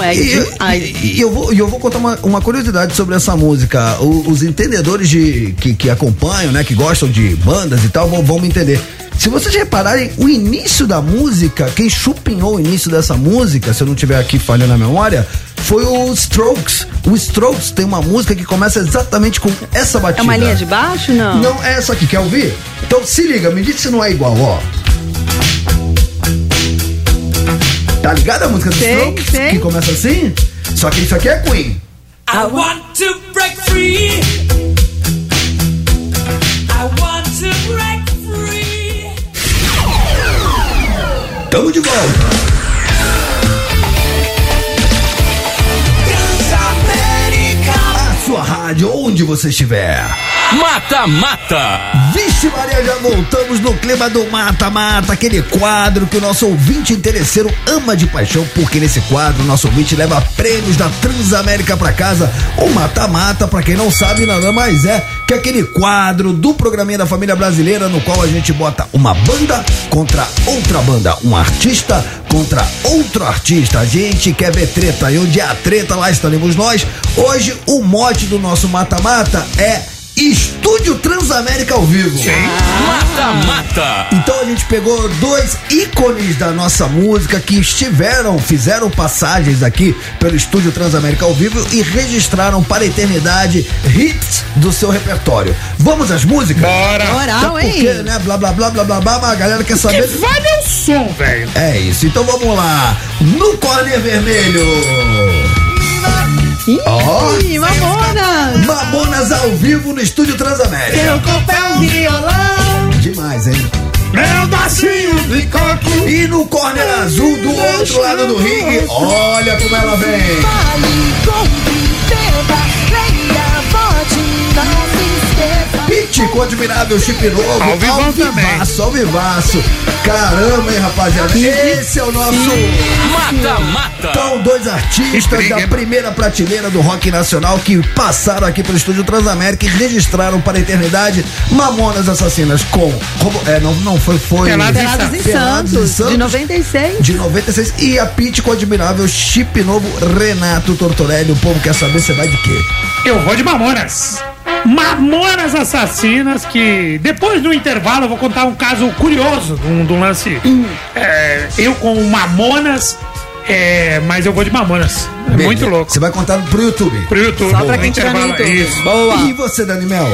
É E, e- e eu, vou, e eu vou contar uma, uma curiosidade sobre essa música. O- os entendedores de, que, que acompanham, né, que gostam de bandas e tal, vão, vão me entender. Se vocês repararem, o início da música, quem chupinhou o início dessa música, se eu não tiver aqui falhando a memória, foi o Strokes. O Strokes tem uma música que começa exatamente com essa batida. é uma linha de baixo? Não. Não, é essa aqui, quer ouvir? Então se liga, me diz se não é igual, ó. Tá ligado a música do Sei, Strokes? sei. Que começa assim? Só que isso aqui é Queen. I want to break free. I want to break free. Tamo de volta. Onde você estiver. Mata Mata. Vixe Maria, já voltamos no clima do mata-mata, aquele quadro que o nosso ouvinte interesseiro ama de paixão, porque nesse quadro o nosso ouvinte leva prêmios da Transamérica pra casa. O mata-mata, pra quem não sabe, nada mais é que aquele quadro do programinha da família brasileira no qual a gente bota uma banda contra outra banda, um artista contra outro artista. A gente quer ver treta e onde há treta, lá estaremos nós. Hoje o mote do nosso mata-mata é Estúdio Transamérica ao vivo. Mata Mata. Então a gente pegou dois ícones da nossa música que estiveram, fizeram passagens aqui pelo Estúdio Transamérica ao vivo e registraram para a eternidade hits do seu repertório. Vamos às músicas? Bora! Oral, Até porque, hein? né? Blá blá blá blá blá blá, mas a galera quer Que saber. vale é o som, velho. É isso, então vamos lá. No corner vermelho. Ih, Mamonas! Mamonas ao vivo no Estúdio Transamérica. Seu corpo é um violão. Demais, hein? Meu docinho de coco. E no corner azul do outro lado do ringue, olha como ela vem. Pete com o admirável chip novo, Ao vivão também. vivaço, ao vivaço. Caramba, hein, rapaziada. Esse é o nosso. Mata Mata. Então, dois artistas Intriga, da primeira prateleira do rock nacional que passaram aqui pelo Estúdio Transamérica e registraram para a eternidade Mamonas Assassinas com. Robo- É, não, não foi. foi Pelados em Pelados em Pelados em Santos, Santos. de 96. de 96 e a Pete com o admirável chip novo Renato Tortorelli. O povo quer saber você vai de quê? Eu vou de Mamonas. Mamonas Assassinas, que depois do intervalo eu vou contar um caso curioso de um, de um lance. É, eu com o Mamonas, é, mas eu vou de Mamonas. É muito louco. Você vai contar pro YouTube. Pro YouTube. Só pra quem tiver no YouTube. Isso. Boa. E você, Dani Mel?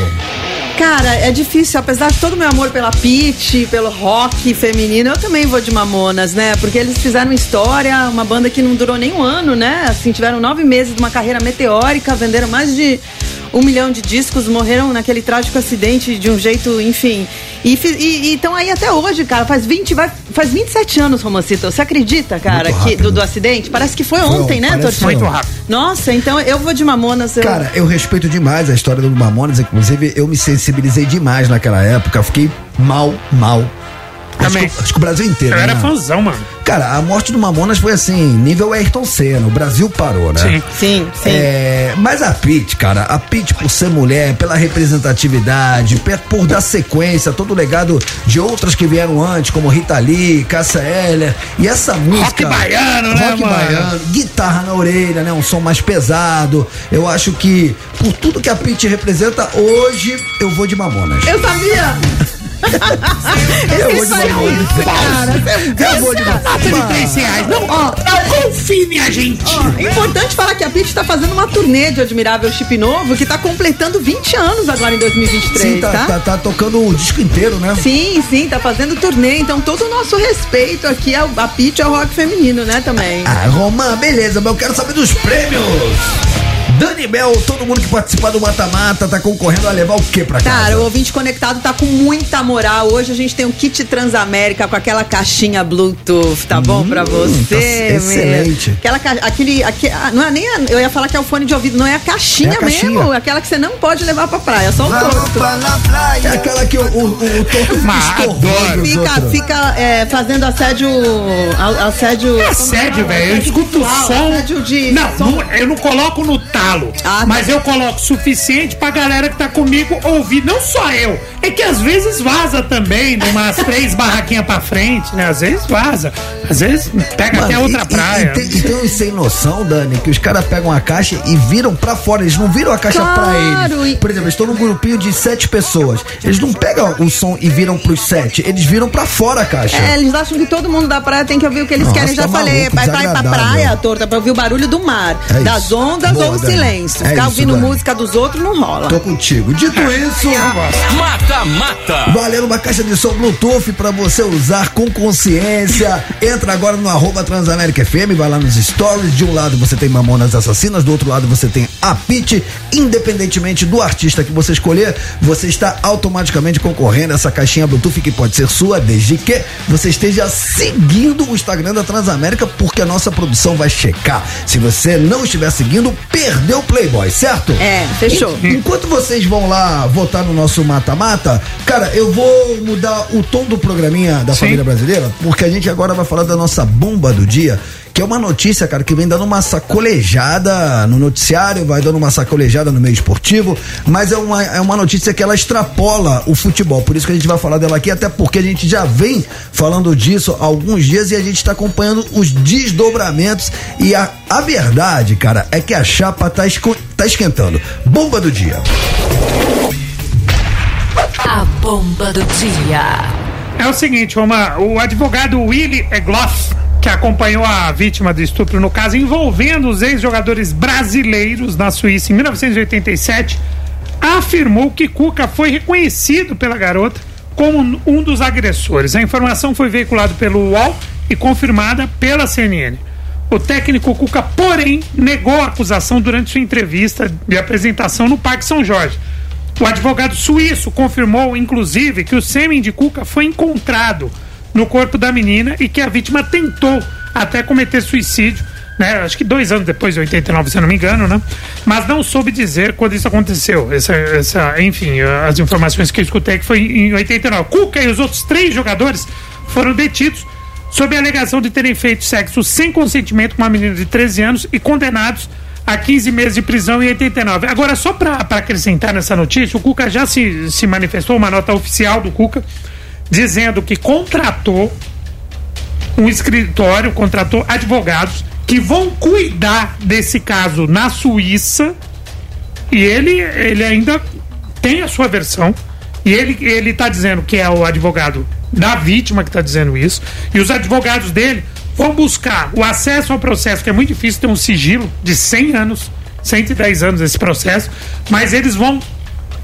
Cara, é difícil, apesar de todo o meu amor pela Pitty, pelo rock feminino, eu também vou de Mamonas, né? Porque eles fizeram história, uma banda que não durou nem um ano, né? Assim, tiveram nove meses de uma carreira meteórica, venderam mais de um milhão de discos, morreram naquele trágico acidente de um jeito, enfim. E estão aí até hoje, cara. Faz 20, vai, faz 27 anos, Romancito. Você acredita, cara, que, do, do acidente? Parece que foi ontem, ontem, né, Tortinho? Muito rápido. Nossa, então eu vou de Mamonas. Eu... Cara, eu respeito demais a história do Mamonas, inclusive eu me sensibilizei demais naquela época, fiquei mal, mal. Acho Também. que, acho que o Brasil inteiro. Eu era né? fãzão, mano. Cara, a morte do Mamonas foi assim, nível Ayrton Senna. O Brasil parou, né? Sim. Sim, sim. É, mas a Pete, cara, a Pete por ser mulher, pela representatividade, por dar sequência, todo o legado de outras que vieram antes, como Rita Lee, Cássia Eller, e essa música. baiano, né, rock mano? baiano, guitarra na orelha, né? Um som mais pesado. Eu acho que, por tudo que a Pete representa, hoje eu vou de Mamonas. Eu sabia! Eu vou de Mamonas. Eu vou de Nota de 10 reais. Não, Ó. não confie, minha gente. É importante falar que a Pitty tá fazendo uma turnê de Admirável Chip Novo que tá completando 20 anos agora em 2023, Sim, tá, tá? tá, tá tocando o disco inteiro, né? Sim, sim, tá fazendo turnê. Então todo o nosso respeito aqui ao, a Pitty ao rock feminino, né, também. Ah, Romã, beleza, mas eu quero saber dos prêmios. Dani Bel, todo mundo que participar do Mata-Mata tá concorrendo a levar o que pra casa? Cara, o ouvinte conectado tá com muita moral. Hoje a gente tem um kit Transamérica com aquela caixinha Bluetooth, tá bom pra você? tá excelente. Aquela aquele, aque- ah, não é nem a- eu ia falar que é o fone de ouvido, não é a caixinha, É a caixinha. mesmo, aquela que você não pode levar pra praia, só o torto. É aquela que o, o, o Toto fica Fica, fica é, fazendo assédio. a- Assédio. É sério, velho. Eu escuto o som. Assédio de. Não, som- não, eu não coloco no talo. Mas eu coloco suficiente pra galera que tá comigo ouvir, não só eu. É que às vezes vaza também, numas três barraquinhas pra frente, né? Às vezes vaza. Às vezes pega até Mano, outra e- praia. E, e, tem, e tem uns sem noção, Dani, que os caras pegam a caixa e viram pra fora. Eles não viram a caixa Claro, pra eles. Por exemplo, estão num grupinho de sete pessoas. Eles não pegam o som e viram pros sete. Eles viram pra fora a caixa. É, eles acham que todo mundo da praia tem que ouvir o que eles Nossa, querem. Já tá falei, maluco, vai pra ir pra desagradável. praia, torta, pra ouvir o barulho do mar, É das ondas Boa, ou o Dani. Silêncio. É Ficar isso, ouvindo Dani. música dos outros não rola. Tô contigo. Dito isso, Mata, mata. valendo uma caixa de som Bluetooth pra você usar com consciência. Entra agora no arroba Transamérica FM, vai lá nos stories. De um lado você tem Mamonas Assassinas, do outro lado você tem a Pit. Independentemente do artista que você escolher, você está automaticamente concorrendo a essa caixinha Bluetooth que pode ser sua, desde que você esteja seguindo o Instagram da Transamérica, porque a nossa produção vai checar. Se você não estiver seguindo, perdeu o Playboy, certo? É, fechou. En- Enquanto vocês vão lá votar no nosso mata-mata, cara, eu vou mudar o tom do programinha da família brasileira, porque a gente agora vai falar da nossa bomba do dia, que é uma notícia, cara, que vem dando uma sacolejada no noticiário, vai dando uma sacolejada no meio esportivo, mas é uma, é uma notícia que ela extrapola o futebol. Por isso que a gente vai falar dela aqui, até porque a gente já vem falando disso há alguns dias e a gente está acompanhando os desdobramentos. E a, a verdade, cara, é que a chapa tá, esco- tá esquentando. Bomba do dia. A bomba do dia. É o seguinte, uma, o advogado Willy Egloff, que acompanhou a vítima do estupro no caso envolvendo os ex-jogadores brasileiros na Suíça em 1987, afirmou que Cuca foi reconhecido pela garota como um dos agressores. A informação foi veiculada pelo UOL e confirmada pela CNN. O técnico Cuca, porém, negou a acusação durante sua entrevista de apresentação no Parque São Jorge. O advogado suíço confirmou, inclusive, que o sêmen de Cuca foi encontrado no corpo da menina e que a vítima tentou até cometer suicídio, né? Acho que dois anos depois de 89, se eu não me engano, né? Mas não soube dizer quando isso aconteceu. Essa, essa, enfim, as informações que eu escutei que foi em 89. Cuca e os outros três jogadores foram detidos sob a alegação de terem feito sexo sem consentimento com uma menina de 13 anos e condenados a 15 meses de prisão em 89. Agora, só para acrescentar nessa notícia, o Cuca já se, se manifestou, uma nota oficial do Cuca, dizendo que contratou um escritório, contratou advogados que vão cuidar desse caso na Suíça e ele, ele ainda tem a sua versão. E ele, ele tá dizendo que é o advogado da vítima que está dizendo isso. E os advogados dele vão buscar o acesso ao processo, que é muito difícil ter um sigilo de 100 anos, 110 anos esse processo. Mas eles vão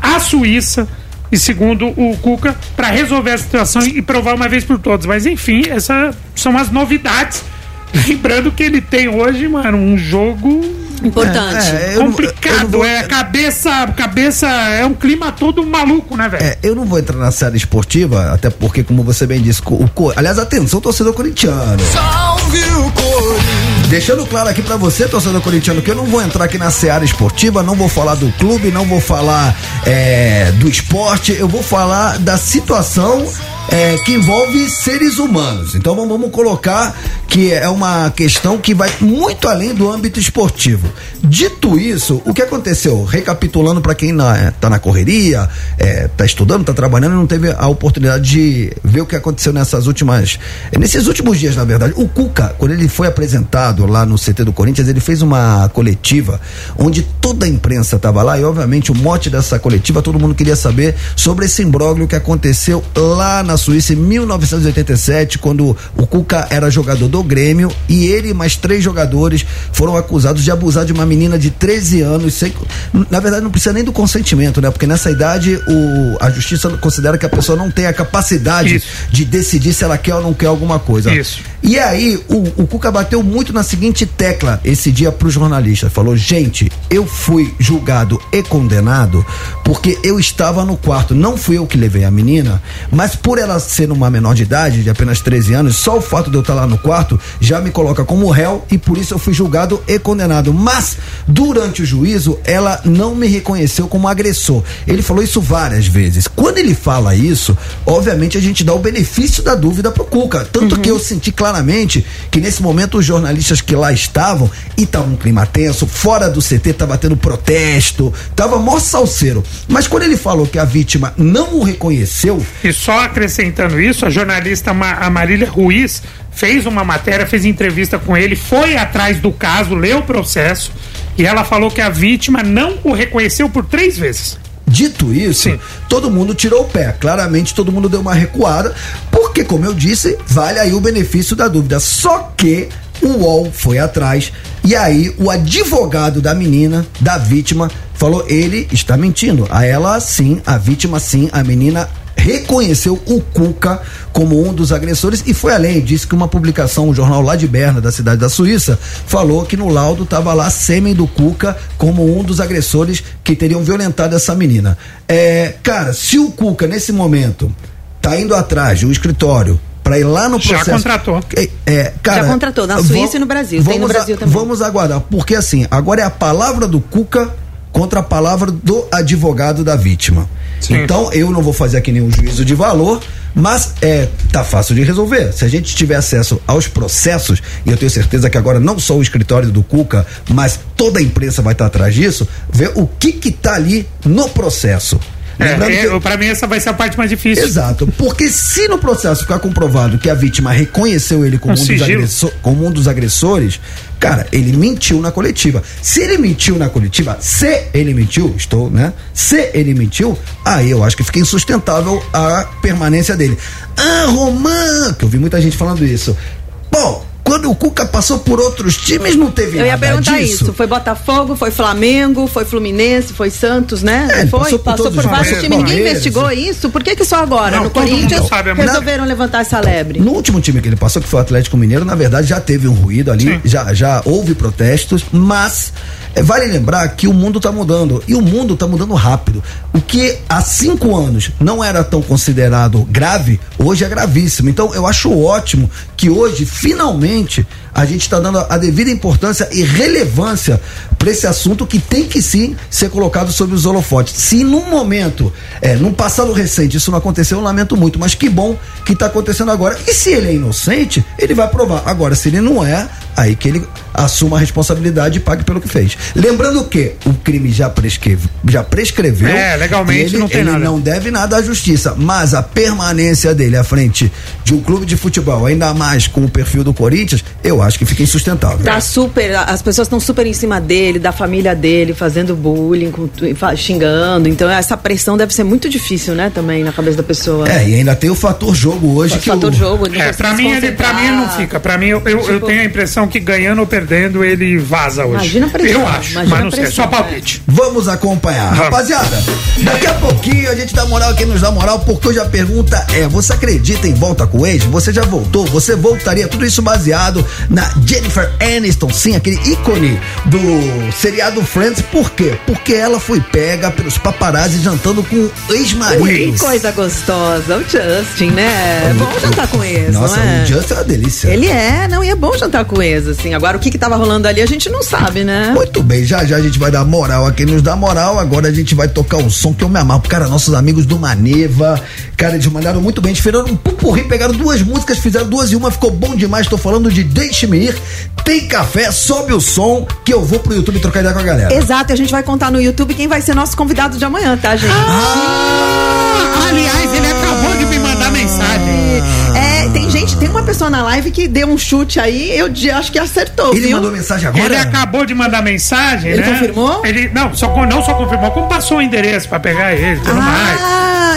à Suíça, e segundo o Cuca, para resolver a situação e provar uma vez por todas. Mas enfim, essas são as novidades. Lembrando que ele tem hoje, mano, um jogo Importante. É, eu não- complicado. eu não vou- É cabeça, cabeça, é um clima todo maluco, né, velho? É, eu não vou entrar na série esportiva, até porque, como você bem disse, o, Co- aliás, atenção, torcedor corintiano. Salve o Corinthians. Deixando claro aqui pra você, torcedor corintiano, que eu não vou entrar aqui na seara esportiva, não vou falar do clube, não vou falar é, do esporte, eu vou falar da situação é, que envolve seres humanos. Então vamos, colocar que é uma questão que vai muito além do âmbito esportivo. Dito isso, o que aconteceu? Recapitulando pra quem na, é, tá na correria, é, tá estudando, tá trabalhando, não teve a oportunidade de ver o que aconteceu nessas últimas. Nesses últimos dias, na verdade. O Cuca, quando ele foi apresentado lá no CT do Corinthians, ele fez uma coletiva onde toda a imprensa estava lá e, obviamente, o mote dessa coletiva, todo mundo queria saber sobre esse imbróglio que aconteceu lá na Suíça em 1987, quando o Cuca era jogador do Grêmio e ele e mais três jogadores foram acusados de abusar de uma menina de 13 anos. Sem, na verdade, não precisa nem do consentimento, né? Porque nessa idade o, a justiça considera que a pessoa não tem a capacidade Isso. de decidir se ela quer ou não quer alguma coisa. Isso. E aí, o, o Cuca bateu muito na seguinte tecla esse dia pro jornalista. Falou: gente, eu fui julgado e condenado porque eu estava no quarto. Não fui eu que levei a menina, mas por ela ser uma menor de idade, de apenas 13 anos, só o fato de eu estar lá no quarto já me coloca como réu e por isso eu fui julgado e condenado. Mas, durante o juízo, ela não me reconheceu como agressor. Ele falou isso várias vezes. Quando ele fala isso, obviamente a gente dá o benefício da dúvida pro Cuca. Tanto que eu senti claramente que nesse momento os jornalistas que lá estavam, e tava um clima tenso, fora do CT tava tendo protesto, tava mó salseiro. Mas quando ele falou que a vítima não o reconheceu, E só acrescentando isso, a jornalista Marília Ruiz fez uma matéria, fez entrevista com ele, foi atrás do caso, leu o processo e ela falou que a vítima não o reconheceu por três vezes. Dito isso, todo mundo tirou o pé. Claramente todo mundo deu uma recuada, porque, como eu disse, vale aí o benefício da dúvida. Só que o UOL foi atrás e aí o advogado da menina, da vítima, falou: ele está mentindo. A ela sim, a vítima sim, a menina reconheceu o Cuca como um dos agressores e foi além, disse que uma publicação, um jornal lá de Berna, da cidade da Suíça, falou que no laudo estava lá sêmen do Cuca como um dos agressores que teriam violentado essa menina. É, cara, se o Cuca nesse momento tá indo atrás de um escritório para ir lá no Já processo. contratou. É, é, cara, Já contratou, na Suíça e no Brasil. Tem no vamos a- Brasil também. Vamos aguardar, porque assim, agora é a palavra do Cuca contra a palavra do advogado da vítima. Então, eu não vou fazer aqui nenhum juízo de valor, mas é tá fácil de resolver. Se a gente tiver acesso aos processos, e eu tenho certeza que agora não só o escritório do Cuca, mas toda a imprensa vai estar atrás disso, ver o que que tá ali no processo. Lembrando É, que- é, pra mim essa vai ser a parte mais difícil. Exato, porque se no processo ficar comprovado que a vítima reconheceu ele como, Com um dos, sigilo. agresso- como um dos agressores, cara, ele mentiu na coletiva. Se ele mentiu na coletiva, se ele mentiu, estou, né? Se ele mentiu, aí eu acho que fica insustentável a permanência dele. Ah, Romã, que eu vi muita gente falando isso. Bom, quando o Cuca passou por outros times, não teve Eu ia nada perguntar disso. isso. Foi Botafogo, foi Flamengo, foi Fluminense, foi Santos, né? É, foi, passou por passou por os vários times. Ninguém investigou isso? Por que, que só agora, Não, no Corinthians, sabe, resolveram levantar essa lebre? No último time que ele passou, que foi o Atlético Mineiro, na verdade já teve um ruído ali, já, já houve protestos, mas é, vale lembrar que o mundo está mudando e o mundo está mudando rápido. O que há cinco anos não era tão considerado grave, hoje é gravíssimo. Então eu acho ótimo que hoje, finalmente, a gente está dando a devida importância e relevância para esse assunto que tem que sim ser colocado sobre os holofotes. Se num momento, é, num passado recente, isso não aconteceu, eu lamento muito, mas que bom que está acontecendo agora. E se ele é inocente, ele vai provar. Agora, se ele não é, aí que ele assuma a responsabilidade e pague pelo que fez. Lembrando que o crime já, prescreve, já prescreveu. É, legalmente ele, não tem ele nada. não deve nada à justiça, mas a permanência dele à frente de um clube de futebol, ainda mais com o perfil do Corinthians, eu acho que fica insustentável. Tá super, as pessoas estão super em cima dele, da família dele, fazendo bullying, com xingando. Então essa pressão deve ser muito difícil, né, também na cabeça da pessoa. É, e ainda tem o fator jogo hoje O que fator o, jogo, ele É, pra mim, ele, pra mim não fica. Pra mim, eu, eu, eu Tipo- tenho a impressão que ganhando ou perdendo, ele vaza hoje. Imagina a pressão, Eu acho, mas não sei, é só palpite. Vamos acompanhar. Rapaziada, daqui a pouquinho a gente dá moral quem nos dá moral, porque hoje a pergunta é: você acredita em volta com o ex? Você já voltou? Você voltaria? Tudo isso baseado na Jennifer Aniston, sim, aquele ícone do seriado Friends. Por quê? Porque ela foi pega pelos paparazzi jantando com o Que ex-marido. coisa gostosa, o Justin, né? É bom jantar com ele, Nossa, não é? o Justin é uma delícia. Ele é, não, e é bom jantar com eles, assim. Agora, o que que tava rolando ali, a gente não sabe, né? Muito bem, já já a gente vai dar moral a quem nos dá moral. Agora a gente vai tocar um som que eu me amarro. Cara, nossos amigos do Maneva, cara, eles mandaram muito bem. Eles fizeram um pupurri, pegaram duas músicas, fizeram duas e uma, ficou bom demais. Tô falando de Deixe-me ir. Tem café, sobe o som, que eu vou pro YouTube trocar ideia com a galera. Exato, e a gente vai contar no YouTube quem vai ser nosso convidado de amanhã, tá, gente? Ah, aliás, ele acabou de me mandar mensagem. É, gente, tem uma pessoa na live que deu um chute aí, eu de- acho que acertou, Ele viu? mandou mensagem Ele agora? acabou de mandar mensagem, Ele né? confirmou? Ele não só, não só confirmou, como passou o endereço pra pegar ele e tudo Ah, mais.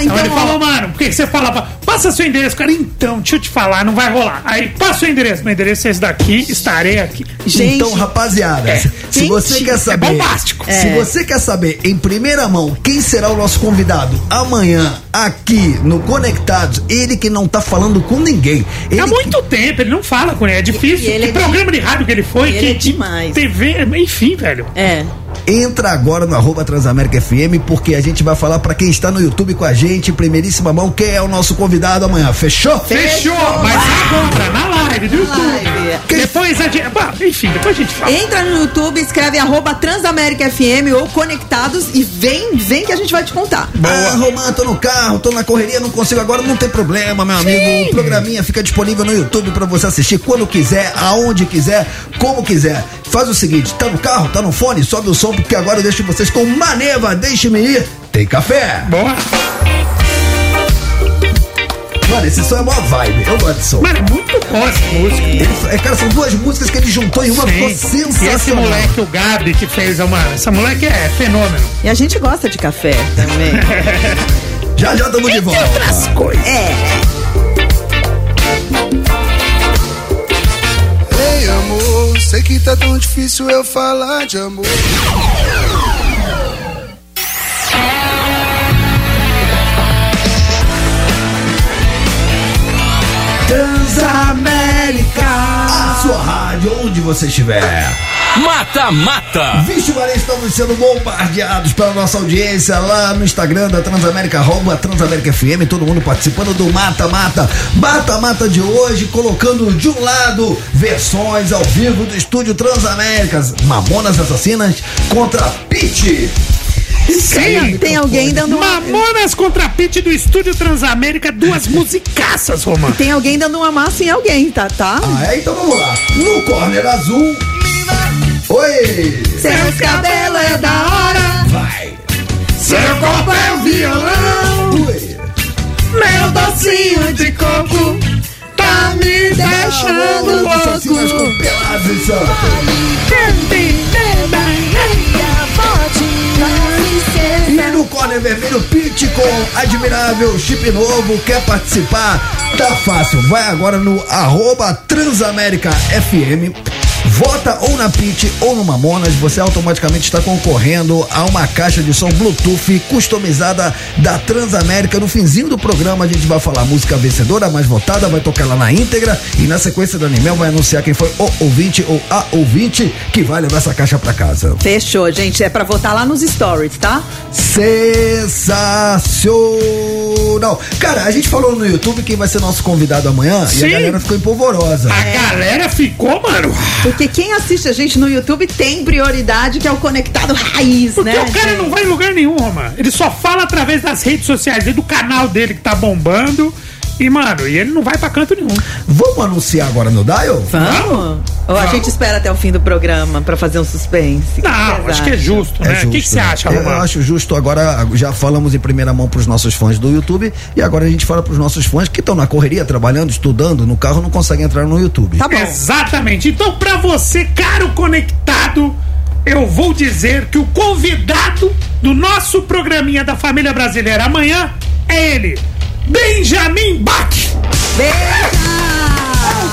Então, ele ó. falou, mano, por que você falava, passa seu endereço, cara? Então, deixa eu te falar, não vai rolar. Aí, passa o endereço, meu endereço é esse daqui, estarei aqui. Gente, Então, rapaziada, É. se- Gente, você quer saber. bombástico. Se É. você quer saber em primeira mão quem será o nosso convidado amanhã aqui no Conectados, ele que não tá falando com ninguém. Ele Há que- muito tempo, ele não fala com ele, é difícil. E ele que é de- programa de rádio que ele foi, e que, ele é que demais. TV, enfim, velho. É. entra agora no arroba Transamérica FM, porque a gente vai falar pra quem está no YouTube com a gente, em primeiríssima mão, quem é o nosso convidado amanhã. Fechou? Fechou, mas agora, na live do YouTube. live. Depois a gente. Bom, enfim, depois a gente fala. Entra no YouTube, escreve arroba Transamérica FM ou Conectados e vem, vem que a gente vai te contar. Ah, Romã, tô no carro, tô na correria, não consigo agora, não tem problema, meu amigo. O programinha fica disponível no YouTube pra você assistir quando quiser, aonde quiser, como quiser. Faz o seguinte, tá no carro, tá no fone, sobe o som, porque agora eu deixo vocês com Maneva, deixe-me ir. Tem café. Boa. Mano, esse som é mó vibe, eu gosto de som. Mano, é muito boa essa música. Ele, é, cara, são duas músicas que ele juntou em uma, ficou Sim. E esse sensacional. moleque, o Gabi, que fez uma. Essa moleque é fenômeno. E a gente gosta de café também. Já já tamo de volta. Outras coisas. é. Sei que tá tão difícil eu falar de amor. Transamérica, a sua rádio, onde você estiver. Mata Mata. Vixe, Maria, estamos sendo bombardeados pela nossa audiência lá no Instagram da Transamérica, arroba Transamérica FM, todo mundo participando do Mata Mata. Mata Mata de hoje, colocando de um lado versões ao vivo do estúdio Transaméricas, Mamonas Assassinas contra Pete. Tem, tem alguém dando uma. Mamonas contra Pit do Estúdio Transamérica, duas musicaças, Romano. Tem alguém dando uma massa em alguém, tá? tá? Ah, é? Então vamos lá. No corner azul. Oi! Seus cabelos é da hora, Vai! seu corpo é um violão, Oi! meu docinho de coco tá me deixando Mamonas Assassinas louco. com Pelados e Santos. E no corner vermelho, Pete com admirável chip novo. Quer participar? Tá fácil. Vai agora no arroba Transamérica FM. Vota ou na Pit ou no Mamonas, você automaticamente está concorrendo a uma caixa de som Bluetooth customizada da Transamérica. No finzinho do programa a gente vai falar a música vencedora, a mais votada, vai tocar ela na íntegra e na sequência da Animel vai anunciar quem foi o ouvinte ou a ouvinte que vai levar essa caixa pra casa. Fechou, gente. É pra votar lá nos stories, tá? Sensacional! Cara, a gente falou no YouTube quem vai ser nosso convidado amanhã e Sim. a galera ficou empolvorosa. A galera ficou, mano. Porque quem assiste a gente no YouTube tem prioridade, que é o conectado raiz, Porque né? o cara gente? não vai em lugar nenhum, Romano. Ele só fala através das redes sociais dele, do canal dele que tá bombando. E, mano, e ele não vai pra canto nenhum. Vamos anunciar agora no Dial? Vamos? Ou a gente espera até o fim do programa pra fazer um suspense? Que Não, vocês acho que é justo, né? O que que você acha, Eu Romano? acho justo agora, já falamos em primeira mão pros nossos fãs do YouTube e agora a gente fala pros nossos fãs que estão na correria, trabalhando, estudando, no carro, não conseguem entrar no YouTube. Tá bom. Exatamente. Então, pra você, caro conectado, eu vou dizer que o convidado do nosso programinha da família brasileira amanhã é ele, Benjamin Bach. Beija!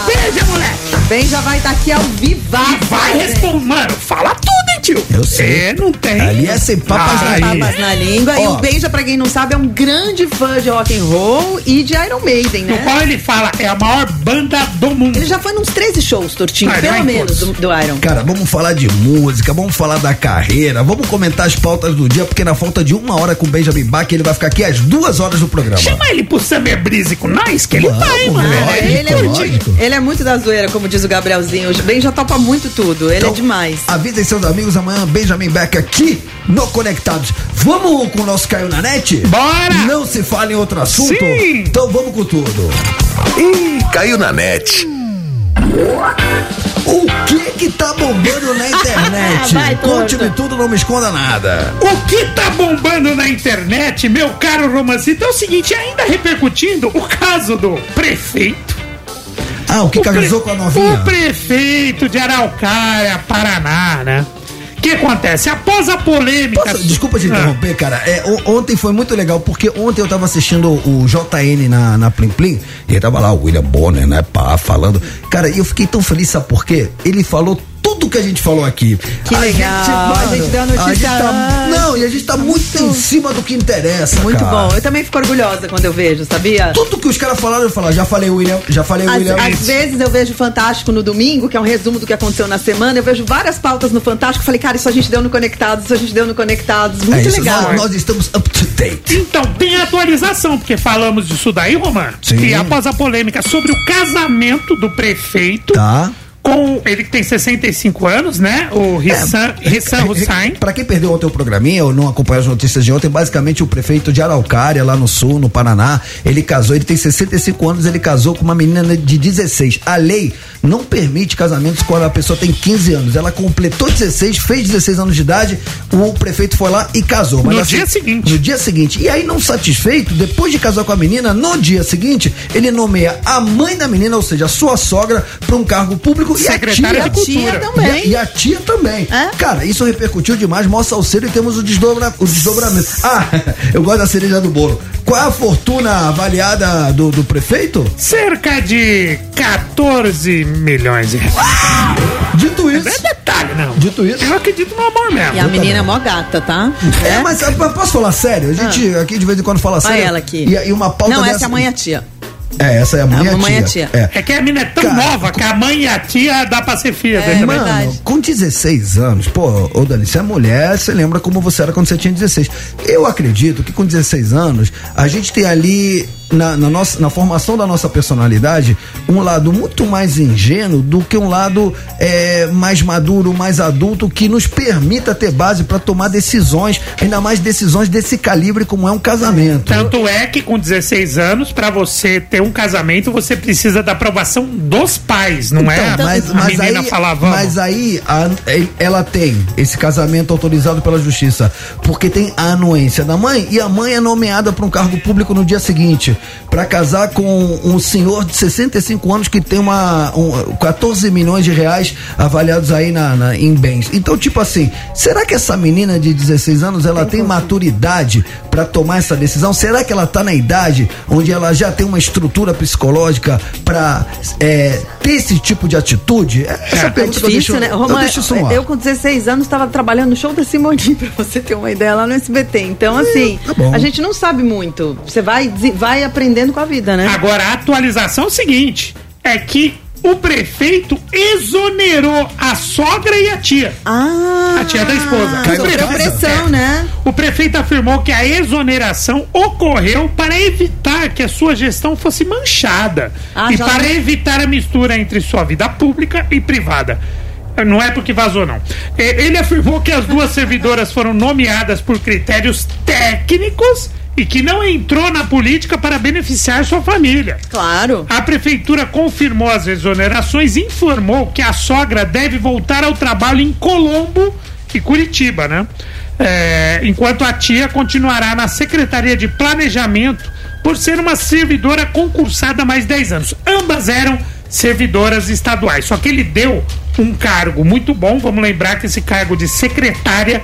Veja, moleque. Bem, já vai estar aqui ao vivaço. E vai responder. Mano, fala tudo, hein, tio? Eu sei. É, não tem. Ali é sem papas na Aí. língua. Papas na língua. E o Beija, pra quem não sabe, é um grande fã de rock and roll e de Iron Maiden, No né? qual ele fala, é a maior banda do mundo. Ele já foi nos 13 shows, Tortinho, Ah, pelo menos, do, do Iron. Cara, vamos falar de música, vamos falar da carreira, vamos comentar as pautas do dia, porque na falta de uma hora com o Benjamin Bach, ele vai ficar aqui às duas horas do programa. Chama ele pro Summer Breeze com nós, que ele Vamos, vai, mano. lógico. ele, é muito, lógico. ele é muito da zoeira, como diz o Gabrielzinho. O Ben já topa muito tudo. Ele Então, é demais. Avisem seus amigos amanhã, Benjamin Beck aqui no Conectados. Vamos com o nosso Caiu na Net? Bora! Não se fala em outro assunto? Sim! Então vamos com tudo. Ih, caiu na net. O que que tá bombando na internet? Vai. Conte-me tudo, não me esconda nada. O que tá bombando na internet, meu caro romancito, é o seguinte, ainda repercutindo o caso do prefeito. Ah, o que O pre- casou com a novinha? O prefeito de Araucária, Paraná, né? O que acontece? Após a polêmica. Posso- desculpa te Ah, interromper, cara. É, ontem foi muito legal, porque ontem eu tava assistindo o JN na, na Plim Plim, e tava lá o William Bonner, né, pá, falando. Cara, e eu fiquei tão feliz, sabe por quê? Ele falou tudo que a gente falou aqui. Que legal, a gente deu a notícia tá, antes. Não, e a gente tá muito em cima do que interessa, Muito cara. bom. Eu também fico orgulhosa quando eu vejo, sabia? Tudo que os caras falaram, eu falo, já falei William, já falei Às, William. às vezes eu vejo Fantástico no domingo, que é um resumo do que aconteceu na semana. Eu vejo várias pautas no Fantástico. Falei, cara, isso a gente deu no Conectados, isso a gente deu no Conectados. Muito é isso, legal. Nós, nós estamos up to date. Então, tem atualização, porque falamos disso daí, Romano. Sim. E após a polêmica sobre o casamento do prefeito Tá. Com ele que tem 65 anos, né? O Rissan, Rissan Hussain. Pra quem perdeu ontem o programinha ou não acompanhou as notícias de ontem, basicamente o prefeito de Araucária, lá no sul, no Paraná, ele casou, ele tem 65 anos, ele casou com uma menina de 16. A lei não permite casamentos quando a pessoa tem 15 anos. Ela completou 16, fez 16 anos de idade, o prefeito foi lá e casou. Mas No assim, dia seguinte. No dia seguinte. E aí, não satisfeito, depois de casar com a menina, no dia seguinte, ele nomeia a mãe da menina, ou seja, a sua sogra, pra um cargo público e a Secretária tia, A tia Cultura. também. e a, e a tia também. É? Cara, isso repercutiu demais, mó salseiro e temos o, desdobra, o desdobramento. Ah, eu gosto da cereja do bolo. Qual é a fortuna avaliada do, do prefeito? Cerca de 14 milhões de reais. Dito Não é isso. detalhe, não. Dito isso. Eu acredito no amor mesmo. E a menina é mó gata, tá? É, mas ah, posso falar sério? A gente aqui de vez em quando fala Olha sério. ela aqui. E, e uma pauta Não, dessa... essa é a mãe e a tia. É, essa é a mãe e A a e a tia. tia. É. É que a menina é tão Cara, nova que a mãe e a tia dá pra ser filha. É, né? mano. Mano, verdade. com 16 anos, pô, ô Dani, você é mulher, você lembra como você era quando você tinha 16. Eu acredito que com 16 anos, a gente tem ali, na, na nossa, na formação da nossa personalidade, um lado muito mais ingênuo do que um lado é, mais maduro, mais adulto, que nos permita ter base para tomar decisões, ainda mais decisões desse calibre como é um casamento. Tanto é que com 16 anos, pra você ter um casamento, você precisa da aprovação dos pais, não é? Então, mas, a mas menina aí, falar, vamos. mas aí a- ela tem esse casamento autorizado pela justiça, porque tem a anuência da mãe e a mãe é nomeada para um cargo público no dia seguinte, para casar com um senhor de 65 anos que tem uma um, 14 milhões de reais avaliados aí na, na- em bens. Então, tipo assim, será que essa menina de 16 anos ela tem maturidade para tomar essa decisão? Será que ela tá na idade onde ela já tem uma estrutura psicológica para ter esse tipo de atitude? Essa É pergunta eu difícil, deixo, né? eu Romã, deixo isso no ar. eu com 16 anos estava trabalhando no show da Simone, pra você ter uma ideia, lá no SBT. Então, assim, tá a gente não sabe muito. Você vai, vai aprendendo com a vida, né? Agora, a atualização é o seguinte: é que o prefeito exonerou a sogra e a tia. Ah, A tia da esposa. Caiu casa? pressão, né? O prefeito afirmou que a exoneração ocorreu para evitar que a sua gestão fosse manchada Ah, e para evitar a mistura entre sua vida pública e privada. Não é porque vazou, não. E- Ele afirmou que as duas servidoras foram nomeadas por critérios técnicos e que não entrou na política para beneficiar sua família. Claro. A prefeitura confirmou as exonerações e informou que a sogra deve voltar ao trabalho em Colombo e Curitiba, né? É, enquanto a tia continuará na Secretaria de Planejamento por ser uma servidora concursada há mais 10 anos. Ambas eram servidoras estaduais, só que ele deu um cargo muito bom. Vamos lembrar que esse cargo de secretária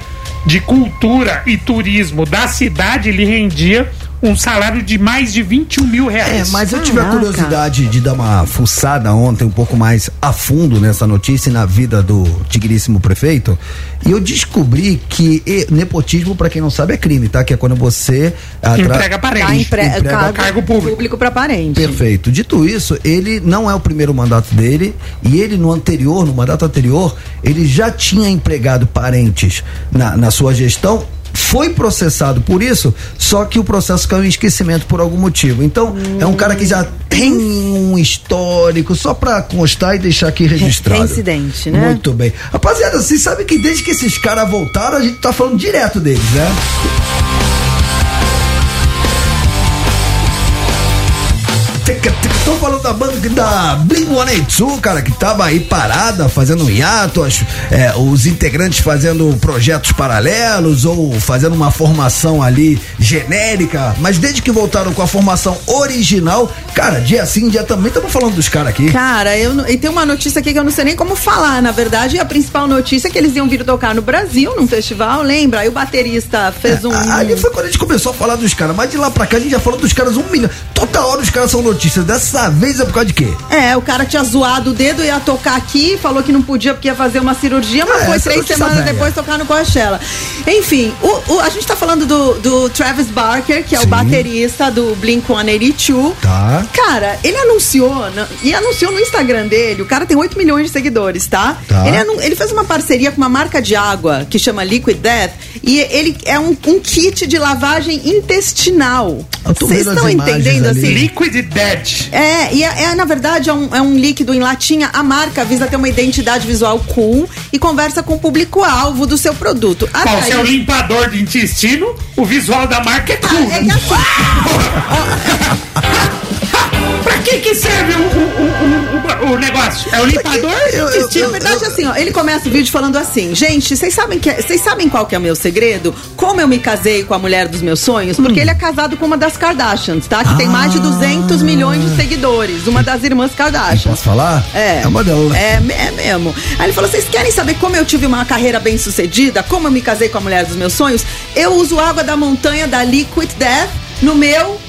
de Cultura e Turismo da cidade lhe rendia um salário de mais de 21 mil É, reais. mas eu tive a curiosidade de dar uma fuçada ontem um pouco mais a fundo nessa notícia e na vida do digníssimo prefeito. E eu descobri que e, nepotismo, pra quem não sabe, é crime, tá? Que é quando você atra- Entrega parente. Tá empre... emprega cargo, cargo público. público pra parente. Perfeito. Dito isso, ele não é o primeiro mandato dele e ele no anterior, no mandato anterior, ele já tinha empregado parentes na, na sua gestão. Foi processado por isso, só que o processo caiu em esquecimento por algum motivo. Então, é um cara que já tem um histórico, só pra constar e deixar aqui registrado. Reincidente, né? Muito bem. Rapaziada, vocês sabem que desde que esses caras voltaram, a gente tá falando direto deles, né? Tô falando da banda da Blink 182, cara, que tava aí parada, fazendo hiato, as- é, os integrantes fazendo projetos paralelos ou fazendo uma formação ali genérica, mas desde que voltaram com a formação original, cara, dia sim, dia também, estamos falando dos caras aqui. Cara, eu, e tem uma notícia aqui que eu não sei nem como falar. Na verdade, a principal notícia é que eles iam vir tocar no Brasil, num festival, lembra? Aí o baterista fez um. Ali foi quando a gente começou a falar dos caras, mas de lá pra cá a gente já falou dos caras um milhão. Toda hora os caras são notícia notícia. Dessa vez é por causa de quê? É, o cara tinha zoado o dedo, ia tocar aqui, falou que não podia porque ia fazer uma cirurgia, mas É, foi três semanas velha. depois tocar no Coachella. Enfim, o, o- a gente tá falando do, do Travis Barker, que é o Sim. baterista do Blink-182. Tá. Cara, ele anunciou, e anunciou no Instagram dele, o cara tem 8 milhões de seguidores, tá? Tá. Ele, ele fez uma parceria com uma marca de água que chama Liquid Death, e ele é um, um kit de lavagem intestinal. Vocês estão entendendo ali. assim? Liquid É, e é, é, na verdade é um, é um líquido em latinha. A marca visa ter uma identidade visual cool e conversa com o público-alvo do seu produto. Qual Atrair- seu limpador de intestino, o visual da marca é cool. É que assim, pra que que serve o, o, o, o, negócio? É o limpador Eu- eu- intestino? na verdade, assim, ó, ele começa o vídeo falando assim: gente, vocês sabem, que, vocês sabem qual que é o meu segredo? Como eu me casei com a mulher dos meus sonhos? Porque ele é casado com uma das Kardashians, tá? Que tem mais de 200 milhões de seguidores. Uma das irmãs Kardashians. Posso falar? É. É uma delas. É, é mesmo. Aí ele falou: vocês querem saber como eu tive uma carreira bem sucedida? Como eu me casei com a mulher dos meus sonhos? Eu uso água da montanha da Liquid Death no meu.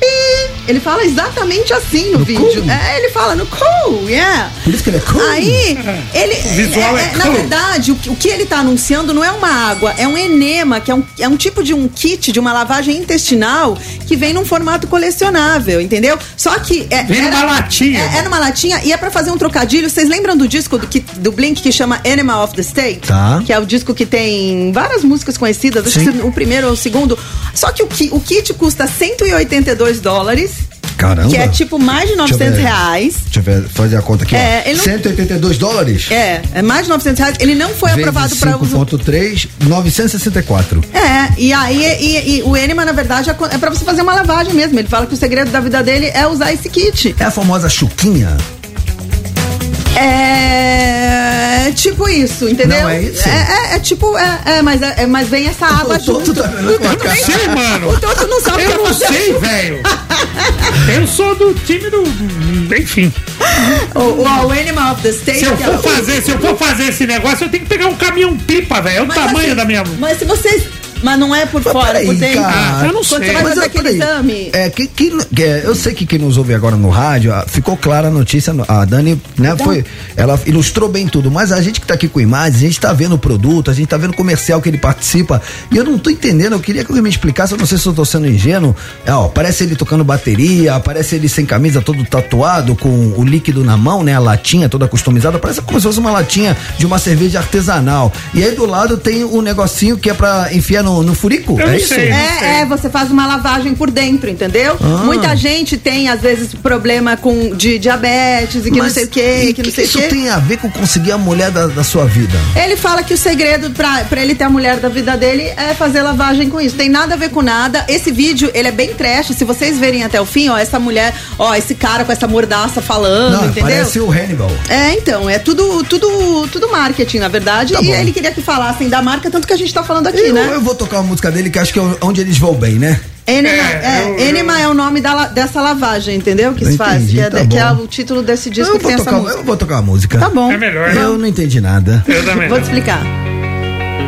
Pi. Ele fala exatamente assim no, No vídeo. cool? É, ele fala no cool, yeah. Por isso que ele é cool? Aí, ele. visual é Na cool. verdade, o, que- o que ele tá anunciando não é uma água, é um enema, que é um, é um tipo de um kit de uma lavagem intestinal que vem num formato colecionável, entendeu? Só que. É, Vem numa latinha. É, é numa latinha e é pra fazer um trocadilho. Vocês lembram do disco do, que- do Blink que chama Animal of the State? Tá. Que é o disco que tem várias músicas conhecidas, acho Sim. que o primeiro ou o segundo. Só que o, o kit custa 182 dólares. Caramba. Que é tipo mais de Deixa eu 900 ver. reais. Deixa eu fazer a conta aqui, É, não- 182 dólares? É, é mais de 900 reais. Ele não foi aprovado para uso 5.3, 964. É, e aí e, e o enema, na verdade, é é pra você fazer uma lavagem mesmo. Ele fala que o segredo da vida dele é usar esse kit. É a famosa chuquinha? É. Tipo isso, entendeu? Não, é isso? É, é- é tipo, é, é, mas, é, é, mas vem essa água O junto. tá O Sei, mano. O Toto não sabe o que Eu não sei, velho. Eu sou do time do. Enfim. O, o, o Animal of the State. Se eu é for fazer, se eu for fazer esse negócio, eu tenho que pegar um caminhão pipa, velho. É o Mas tamanho assim, da minha. Mas se vocês. Mas não é por Mas fora, peraí, por dentro. cara. Ah, eu não Quando sei. você vai Mas, fazer aquele exame. É, que, que, é, eu sei que quem nos ouve agora no rádio, ah, ficou clara a notícia, a Dani, né, Então. foi, ela ilustrou bem tudo, mas a gente que tá aqui com imagens, a gente tá vendo o produto, a gente tá vendo o comercial que ele participa, e eu não tô entendendo, eu queria que alguém me explicasse, eu não sei se eu tô sendo ingênuo, é, ó, parece ele tocando bateria, parece ele sem camisa, todo tatuado, com o líquido na mão, né, a latinha toda customizada, parece como se fosse uma latinha de uma cerveja artesanal, e aí do lado tem o negocinho que é pra enfiar no, no furico, Eu é isso? sei. É, é, você faz uma lavagem por dentro, entendeu? Ah. Muita gente tem, às vezes, problema com de diabetes e que não sei o quê, e que não sei o isso quê. tem a ver com conseguir a mulher da, da sua vida? Ele fala que o segredo pra, pra ele ter a mulher da vida dele é fazer lavagem com isso. Tem nada a ver com nada. Esse vídeo, ele é bem trash. Se vocês verem até o fim, ó, essa mulher, ó, esse cara com essa mordaça falando, Não, entendeu? parece o Hannibal. É, então, é tudo, tudo, tudo marketing, na verdade. Tá e bom. ele queria que falassem da marca, tanto que a gente tá falando aqui, Eu, né? eu vou tocar uma música dele que acho que é onde eles vão bem, né? Enema, É, é, Enema é o nome da dessa lavagem, entendeu? Que se faz. entendi, que, é, tá que é o título desse disco eu, que vou tem essa tocar, música. eu vou tocar a música. Tá bom. É melhor. Eu não entendi nada. Eu também. Vou te explicar.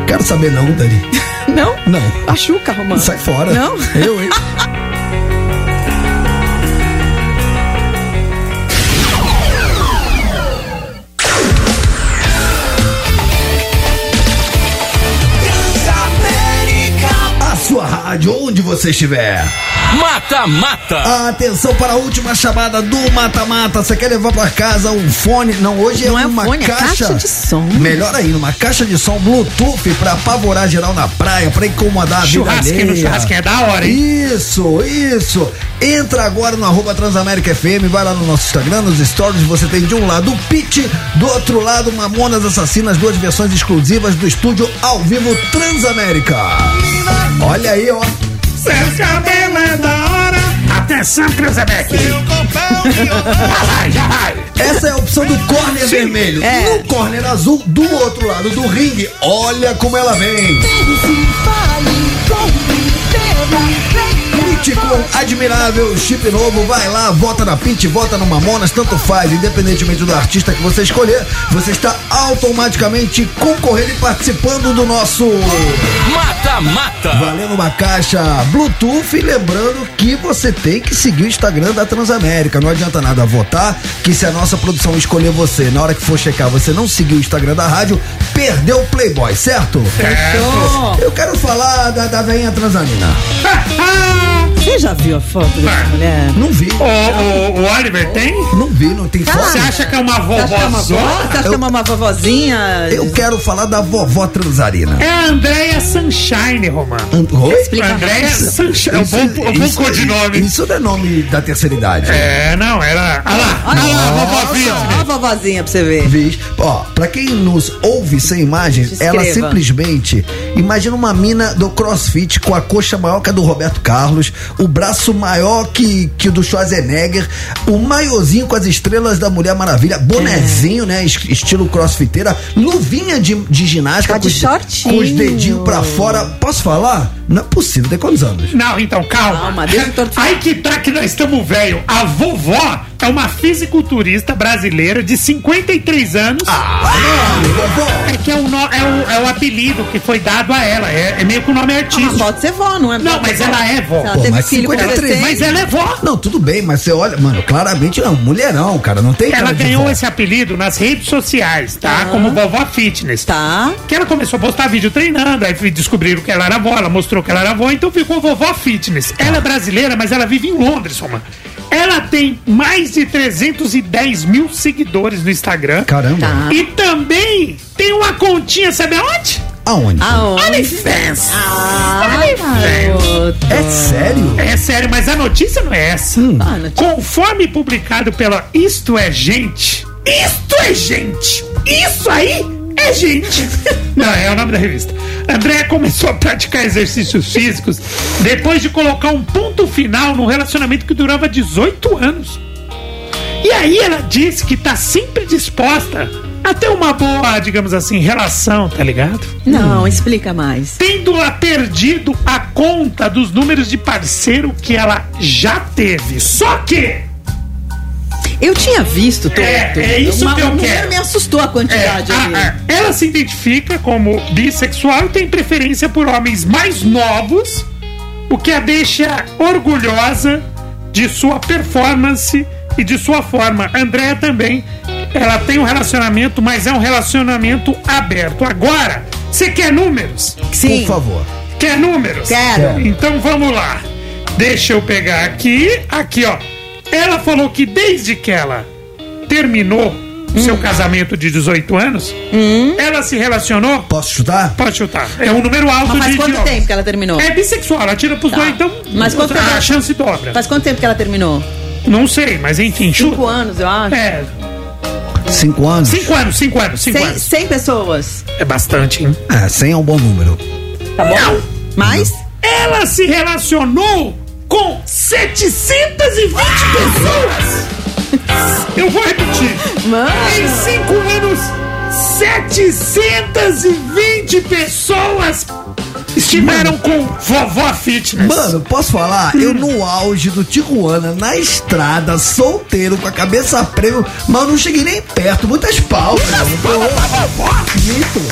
Quero saber não, Dani. Não? Não. Machuca, Romano. Sai fora. Não? Eu, hein? rádio, onde você estiver. Mata Mata. Atenção para a última chamada do Mata Mata. Você quer levar para casa um fone? Não, hoje Não é é uma fone, é caixa, caixa de som. Melhor ainda, uma caixa de som Bluetooth para apavorar geral na praia, para incomodar a vida alheia. churrasquinho é da hora, hein? Isso, isso. Entra agora no arroba Transamérica FM, vai lá no nosso Instagram, nos stories, você tem de um lado o Pit, do outro lado Mamonas Assassinas, duas versões exclusivas do estúdio ao vivo Transamérica. Olha aí, ó. Seu cabelo é da hora. Atenção, Cruzebeck. Já vai, já vai. Essa é a opção do corner vermelho. É. No corner azul, do outro lado do ringue, olha como ela vem. Fale, compre, com admirável chip novo, vai lá, vota na Pit, vota no Mamonas, tanto faz, independentemente do artista que você escolher, você está automaticamente concorrendo e participando do nosso Mata Mata. valendo uma caixa Bluetooth e lembrando que você tem que seguir o Instagram da Transamérica. Não adianta nada votar, que se a nossa produção escolher você, na hora que for checar, você não seguir o Instagram da rádio, perdeu o Playboy, certo? Certo. Eu quero falar da, da veinha transamina. Você já viu a foto dessa mulher? Não vi. O, o, o Oliver tem? Não vi, não tem foto. Você acha que é uma Você acha que é uma vó? vovózona? Você acha que é uma, uma vovozinha? Eu quero falar da vovó transarina. É a Andréia Sunshine, Romano. An- Oi? Explica Andréia mais. Sunshine. É um bom, um bom isso, codinome. isso não é nome da terceira idade. É, não, era. Olha lá, olha lá, a vovó Olha a vovozinha pra você ver. Viz. Ó, pra quem nos ouve sem imagens, Descreva. ela simplesmente imagina uma mina do crossfit com a coxa maior que a do Roberto Carlos, o braço maior que, que o do Schwarzenegger, o maiozinho com as estrelas da Mulher Maravilha, bonezinho, né? es- Estilo crossfiteira, luvinha de, de ginástica Tá de com, shortinho. com os dedinhos pra fora. Posso falar? Não é possível, tem quantos anos? Não, então, calma. Calma, deixa eu. Aí que tá que nós estamos velho. A vovó é uma fisiculturista brasileira de 53 anos. Ah, vovó! É que é o, no- é, o, é o apelido que foi dado a ela. É, é meio que o nome Mas artístico. pode ser vó, não é? Não, mas ela é vó. Se ela Pô, teve mas filho com 53, 16, Mas ela é vó. Não, tudo bem, mas você olha, mano, claramente é um mulherão, cara, não tem Ela ganhou vó. esse apelido nas redes sociais, tá? Como vovó fitness. Tá. Que ela começou a postar vídeo treinando, aí descobriram que ela era avó, ela mostrou que ela era avó, então ficou vovó fitness. Ela é brasileira, mas ela vive em Londres, Romano. Ela tem mais de 310 mil seguidores no Instagram. Caramba. Tá. E também tem uma continha, sabe aonde? Aonde? Aonde? OnlyFans. Ah, OnlyFans. É sério? É sério, mas a notícia não é essa. Ah, notícia. Conforme publicado pela Isto é Gente. Isto é Gente! Isso aí é gente! Não, é o nome da revista. André começou a praticar exercícios físicos depois de colocar um ponto final num relacionamento que durava 18 anos. E aí ela disse que tá sempre disposta a ter uma boa, digamos assim, relação, tá ligado? Não, explica mais. tendo a perdido a conta dos números de parceiro que ela já teve. Só que Eu tinha visto, Toto. É, é isso Uma- que eu quero. Me assustou a é, quantidade ali. a- a- ela se identifica como bissexual e tem preferência por homens mais novos, o que a deixa orgulhosa de sua performance e de sua forma. Andréa também, ela tem um relacionamento, mas é um relacionamento aberto. Agora, você quer números? Sim. Por favor. Quer números? Quero. Então vamos lá. Deixa eu pegar aqui. Aqui, ó. Ela falou que desde que ela terminou o Hum. seu casamento de 18 anos, ela se relacionou. Posso chutar? Pode chutar. É um número alto Mas faz de. quanto de- tempo que ela terminou? É bissexual, ela tira pros Tá. dois, então. Mas quanto tempo a ela- chance dobra. Faz quanto tempo que ela terminou? Não sei, mas enfim, chuta. Cinco anos, eu acho. É, Cinco anos? cinco anos, cinco anos, cinco Cem, anos. cem pessoas. É bastante, hein? É, 100 é um bom número. Tá bom? Mais? Ela se relacionou com 720 pessoas. Eu vou repetir. Mano. Em cinco anos, 720 pessoas estiveram com vovó fitness. Mano, posso falar? Eu no auge do Tijuana, na estrada, solteiro, com a cabeça a prêmio, mas não cheguei nem perto. Muitas palmas. Mito.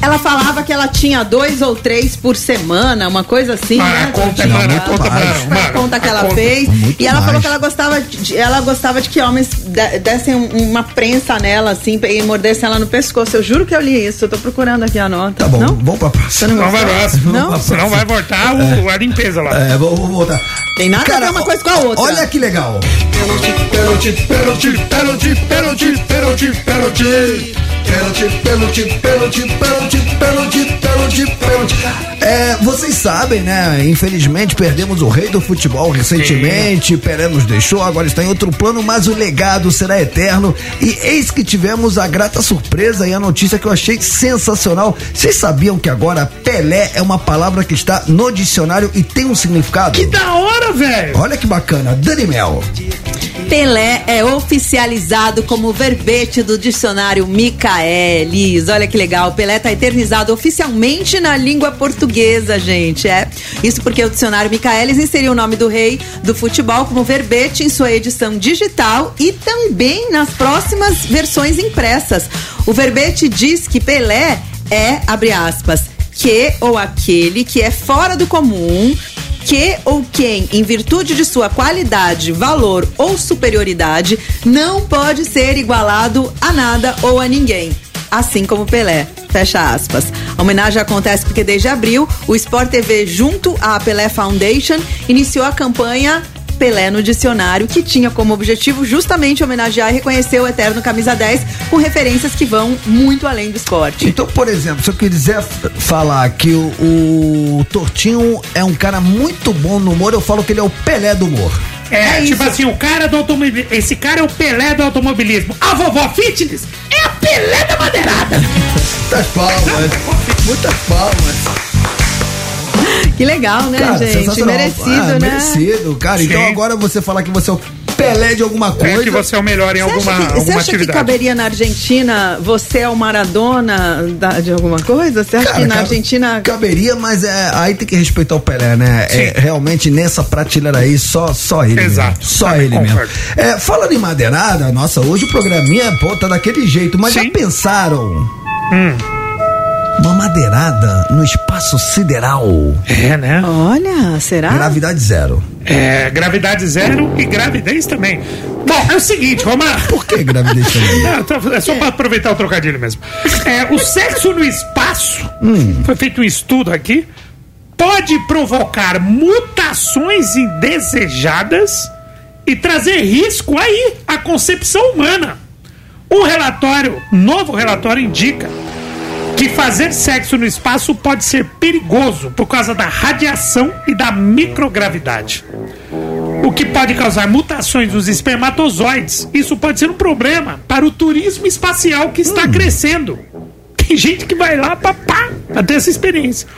Ela falava que ela tinha dois ou três por semana, uma coisa assim, Ah, né? a conta, Tinha mano, a lá. conta, mais. mano, Foi a mano, conta que ela conta. fez. Muito E ela falou mais. que ela gostava de, ela gostava de que homens de- dessem um- uma prensa nela, assim, e mordessem ela no pescoço. Eu juro que eu li isso. Eu tô procurando aqui a nota. Tá bom, Não? vamos pra próxima. Não Não vai próximo. Não? Senão vai voltar o- a limpeza lá. É, vou, vou voltar. Tem nada a ver uma coisa com a outra. Olha que legal. Pênalti, pênalti, pênalti, pênalti, pênalti, pênalti. Pênalti, pênalti, pênalti, pênalti, pênalti, pênalti, pênalti. É, vocês sabem, né? Infelizmente perdemos o rei do futebol recentemente. Pelé nos deixou, agora está em outro plano, mas o legado será eterno. E eis que tivemos a grata surpresa e a notícia que eu achei sensacional. Vocês sabiam que agora Pelé é uma palavra que está no dicionário e tem um significado? Que da hora, velho! Olha que bacana, Dani Mel. Pelé é oficializado como verbete do dicionário Michaelis. Olha que legal, Pelé tá eternizado oficialmente na língua portuguesa, gente. É isso porque o dicionário Michaelis inseriu o nome do rei do futebol como verbete em sua edição digital e também nas próximas versões impressas. O verbete diz que Pelé é, abre aspas, que ou aquele que é fora do comum, que ou quem, em virtude de sua qualidade, valor ou superioridade, não pode ser igualado a nada ou a ninguém. Assim como Pelé. Fecha aspas. A homenagem acontece porque desde abril, o Sport TV, junto à Pelé Foundation, iniciou a campanha Pelé no dicionário, que tinha como objetivo justamente homenagear e reconhecer o eterno camisa 10 com referências que vão muito além do esporte. Então, por exemplo, se eu quiser falar que o, o Tortinho é um cara muito bom no humor, eu falo que ele é o Pelé do humor. É, tipo assim, o cara do automobilismo. Esse cara é o Pelé do automobilismo. A vovó fitness é a Pelé da madeirada. Muitas palmas. Muitas palmas. Que legal, né, Cara, gente? Merecido, Ah, né? Merecido, cara. Então Sim. agora você falar que você é o Pelé de alguma coisa. É que você é o melhor em Você alguma, acha, que, você alguma acha que caberia na Argentina você é o Maradona da- de alguma coisa? Você acha Cara, que na Argentina. Caberia, mas é, aí tem que respeitar o Pelé, né? É, realmente nessa prateleira aí, só, só ele. Exato. Mesmo. Só Também ele mesmo. É, falando em madeirada, nossa, hoje o programinha, pô, tá daquele jeito. Mas já Sim. pensaram? Hum. Uma madeirada no espaço sideral. É, né? Olha, será? Gravidade zero. É, gravidade zero e gravidez também. Bom, é o seguinte, Romar. Por que gravidez também? É só pra aproveitar o trocadilho mesmo. É, o sexo no espaço, Hum. foi feito um estudo aqui, pode provocar mutações indesejadas e trazer risco aí à concepção humana. O relatório, novo relatório indica que fazer sexo no espaço pode ser perigoso por causa da radiação e da microgravidade. O que pode causar mutações nos espermatozoides. Isso pode ser um problema para o turismo espacial que está crescendo. Tem gente que vai lá pra, pá, essa experiência.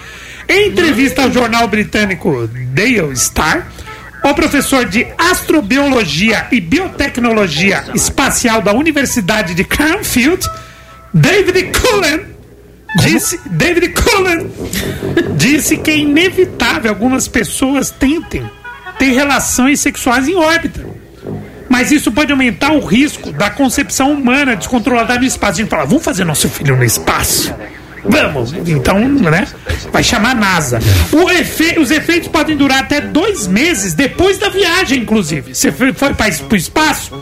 Em entrevista ao jornal britânico Daily Star, o professor de astrobiologia e biotecnologia espacial da Universidade de Cranfield, David Cullen, disse, David Cullen disse que é inevitável algumas pessoas tentem ter relações sexuais em órbita. Mas isso pode aumentar o risco da concepção humana descontrolada no espaço. A gente fala, vamos fazer nosso filho no espaço? Vamos, então, né? Vai chamar a NASA. Efe- os efeitos podem durar até dois meses depois da viagem, inclusive. Você foi para o espaço?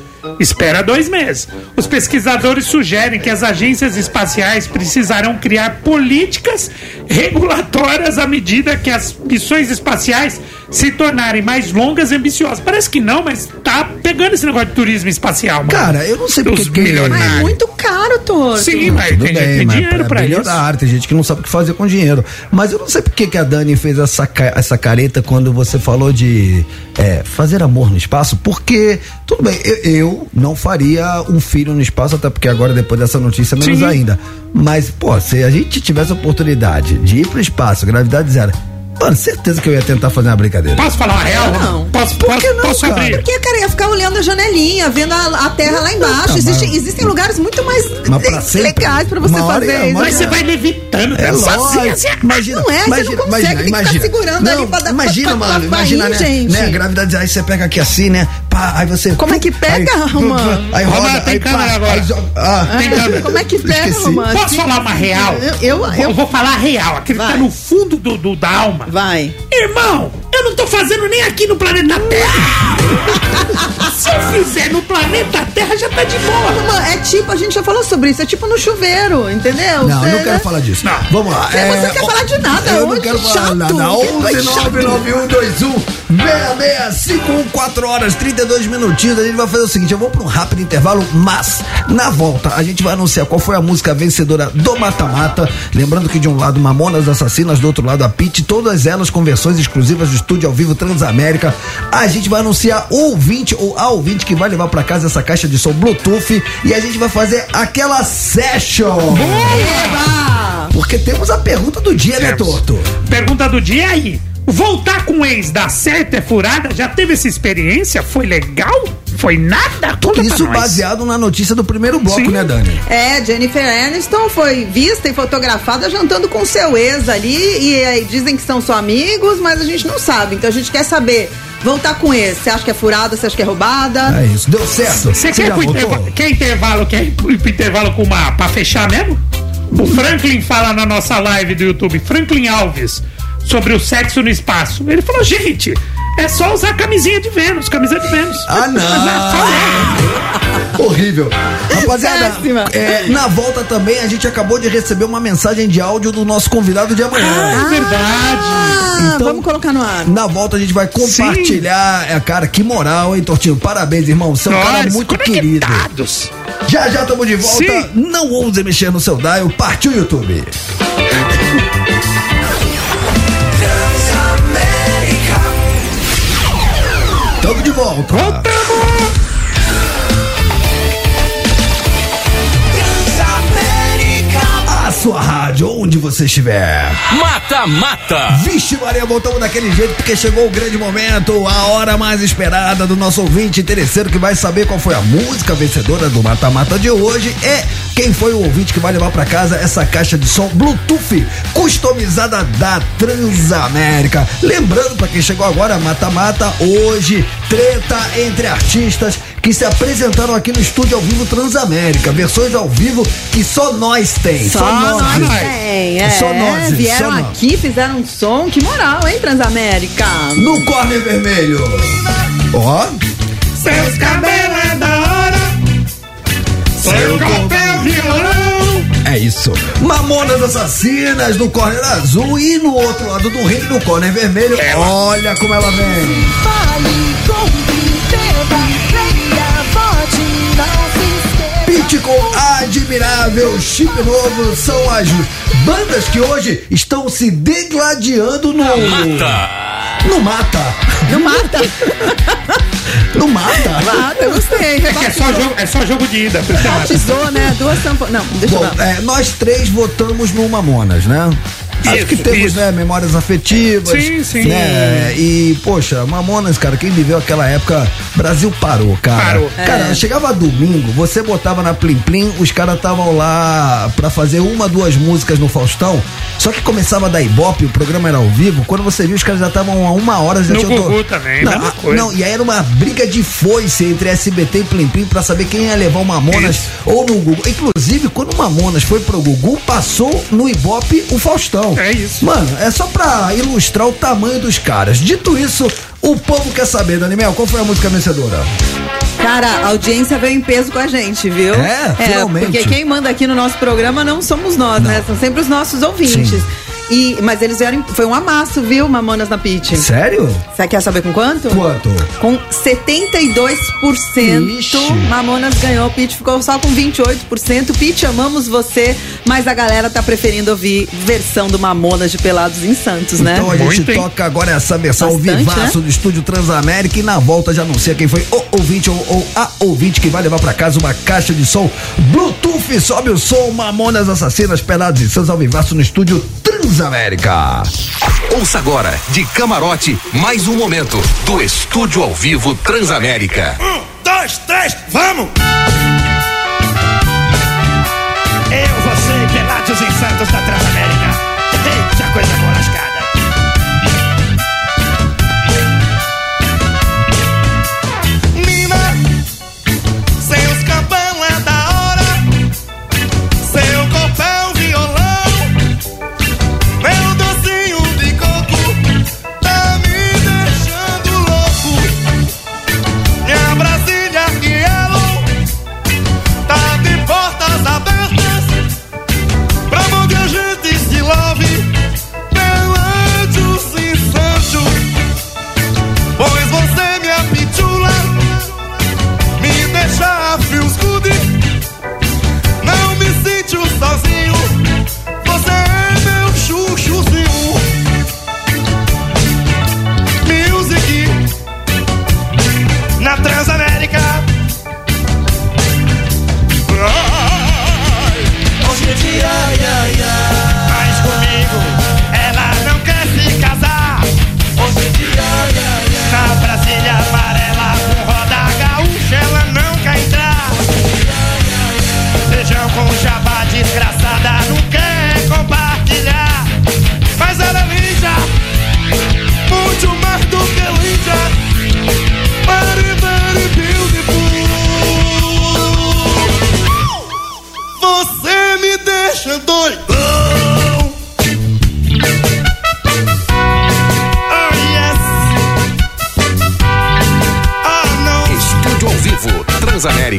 Espera dois meses. Os pesquisadores sugerem que as agências espaciais precisarão criar políticas regulatórias à medida que as missões espaciais se tornarem mais longas e ambiciosas. Parece que não, mas tá pegando esse negócio de turismo espacial, mano. Cara, eu não sei Os porque que- milionários. Ah, é muito caro, Torto. Sim, mas Tudo tem, bem, tem mas dinheiro pra isso. bilionário, tem gente que não sabe o que fazer com dinheiro. Mas eu não sei por que a Dani fez essa, essa careta quando você falou de é, fazer amor no espaço, porque, tudo bem, eu, eu não faria um filho no espaço, até porque agora, depois dessa notícia, menos Sim. ainda. Mas, pô, se a gente tivesse a oportunidade de ir pro espaço, gravidade zero, mano, certeza que eu ia tentar fazer uma brincadeira. Posso falar a real? Não. Posso, Por posso, que não, posso cara? abrir? Porque, cara, ia ficar olhando a janelinha, vendo a, a terra lá embaixo. Não, Existem, mas- existem lugares muito mais Mas pra sempre, legais pra você fazer isso. uma Mas você vai levitando, É lógico. Sozinho, assim. Imagina, Não é, você imagina, não consegue, imagina, tem que ficar imagina. segurando não, ali pra dar- Imagina, pra- pra- mano, pra imagina, né? gente. né? Gravidade, aí você pega aqui assim, né? Pá, aí você. Como é que pega, aí, Romano? Aí roda, Romano, tem aí câmera agora. Aí ah, Tem câmera. Como é que pega. Romano? Posso falar uma real? Eu, eu, vou falar a real, aquele que tá no fundo do, do- da alma. Vai. Irmão, eu não tô fazendo nem aqui no planeta Terra. Se eu fizer no planeta Terra, já tá de boa. Mano, é tipo, a gente já falou sobre isso, é tipo no chuveiro, entendeu? Não, Você, não quero né? falar disso. Não. Vamos lá. Você não quer falar de nada Eu não hoje, quero falar chato. nada. Que 11 chato. 99121 665 4 horas 32 minutinhos. A gente vai fazer o seguinte: eu vou para um rápido intervalo, mas na volta a gente vai anunciar qual foi a música vencedora do Mata-Mata. Lembrando que de um lado Mamonas Assassinas, do outro lado a Pit, todas elas com versões exclusivas do estúdio ao vivo Transamérica. A gente vai anunciar o ouvinte ou a ouvinte que vai levar para casa essa caixa de som Bluetooth e a gente vai fazer aquela session. Eba! Porque temos a pergunta do dia, né, Temos. Torto? Pergunta do dia aí. Voltar com o ex dar certo é furada? Já teve essa experiência? Foi legal? foi nada. Conta Isso pra nós. baseado na notícia do primeiro bloco, Sim. né, Dani? É, Jennifer Aniston foi vista e fotografada jantando com seu ex ali e aí dizem que são só amigos, mas a gente não sabe. Então a gente quer saber, voltar com esse, você acha que é furada, você acha que é roubada? É isso, deu certo. Você quer intervalo, quer intervalo, quer ir pro intervalo com uma, pra fechar mesmo? O Franklin fala na nossa live do YouTube, Franklin Alves, sobre o sexo no espaço. Ele falou, gente, é só usar camisinha de Vênus, camisa de Vênus. Ah, não! Horrível. Rapaziada, é, na volta também a gente acabou de receber uma mensagem de áudio do nosso convidado de amanhã. É verdade. Ah, Então- vamos colocar no ar. Na volta a gente vai compartilhar. É, cara, que moral, hein, Tortinho? Parabéns, irmão. Você é um cara Nós, muito querido. Já já estamos de volta. Sim. Não ouse mexer no seu dial. Partiu YouTube. Tamo de volta. A sua rádio, onde você estiver. Mata Mata. Vixe, Maria, voltamos daquele jeito porque chegou o grande momento, a hora mais esperada do nosso ouvinte interesseiro que vai saber qual foi a música vencedora do Mata Mata de hoje. É quem foi o ouvinte que vai levar pra casa essa caixa de som Bluetooth customizada da Transamérica. Lembrando pra quem chegou agora, Mata Mata, hoje, treta entre artistas que se apresentaram aqui no estúdio ao vivo Transamérica. Versões ao vivo que só nós tem. Só, nós. tem, é. Só nós, Vieram só nós. aqui, fizeram um som, que moral, hein, Transamérica? No corner vermelho. Ó. Seus cabelos é da hora. Seu corpo é violão. É isso. Mamonas Assassinas no corner azul e no outro lado do ringue, no corner vermelho. Olha como ela vem. Pitch com admirável chip novo são as bandas que hoje estão se degladiando no. Mata. No mata. Não mata. No mata. Mata, gostei. É que é só jogo, é só jogo de ida. é mata. Rebatizou, né? Duas sanfonas. Não, deixa eu Bom, ver. é, nós três votamos no Mamonas, né? Acho Isso, que temos, isso. né, memórias afetivas. Sim, sim. Né? E, poxa, Mamonas, cara, quem viveu aquela época, Brasil parou, cara. Parou. Cara, É. chegava domingo, você botava na Plim Plim, os caras estavam lá pra fazer uma, duas músicas no Faustão. Só que começava da Ibope, o programa era ao vivo. Quando você viu, os caras já estavam a uma hora, já No tinham. Gugu também, não, mesma a- coisa. não, e aí era uma briga de foice entre SBT e Plim Plim pra saber quem ia levar o Mamonas Isso. ou no Gugu. Inclusive, quando o Mamonas foi pro Gugu, passou no Ibope o Faustão. É isso. Mano, é só pra ilustrar o tamanho dos caras. Dito isso, o povo quer saber, Daniel, qual foi a música vencedora? Cara, a audiência veio em peso com a gente, viu? É, finalmente. Porque quem manda aqui no nosso programa não somos nós, né? São sempre os nossos ouvintes. Sim. E, mas eles vieram. Foi um amasso, viu, Mamonas na Pit? Sério? Você quer saber com quanto? Quanto? Com 72%. Ixi. Mamonas ganhou, Pete ficou só com 28%. Pete, amamos você, mas a galera tá preferindo ouvir versão do Mamonas de Pelados em Santos, né? Então a gente Muito, toca agora essa versão ao Bastante, vivaço né? do estúdio Transamérica e na volta já anuncia quem foi o ouvinte ou, ou a ouvinte que vai levar pra casa uma caixa de som Bluetooth. Sobe o som, Mamonas Assassinas, Pelados e Santos ao vivaço no estúdio Transamérica. Ouça agora, de camarote, mais um momento do Estúdio ao Vivo Transamérica. Um, dois, três, vamos! Eu, você e Pelados em Santos da Transamérica.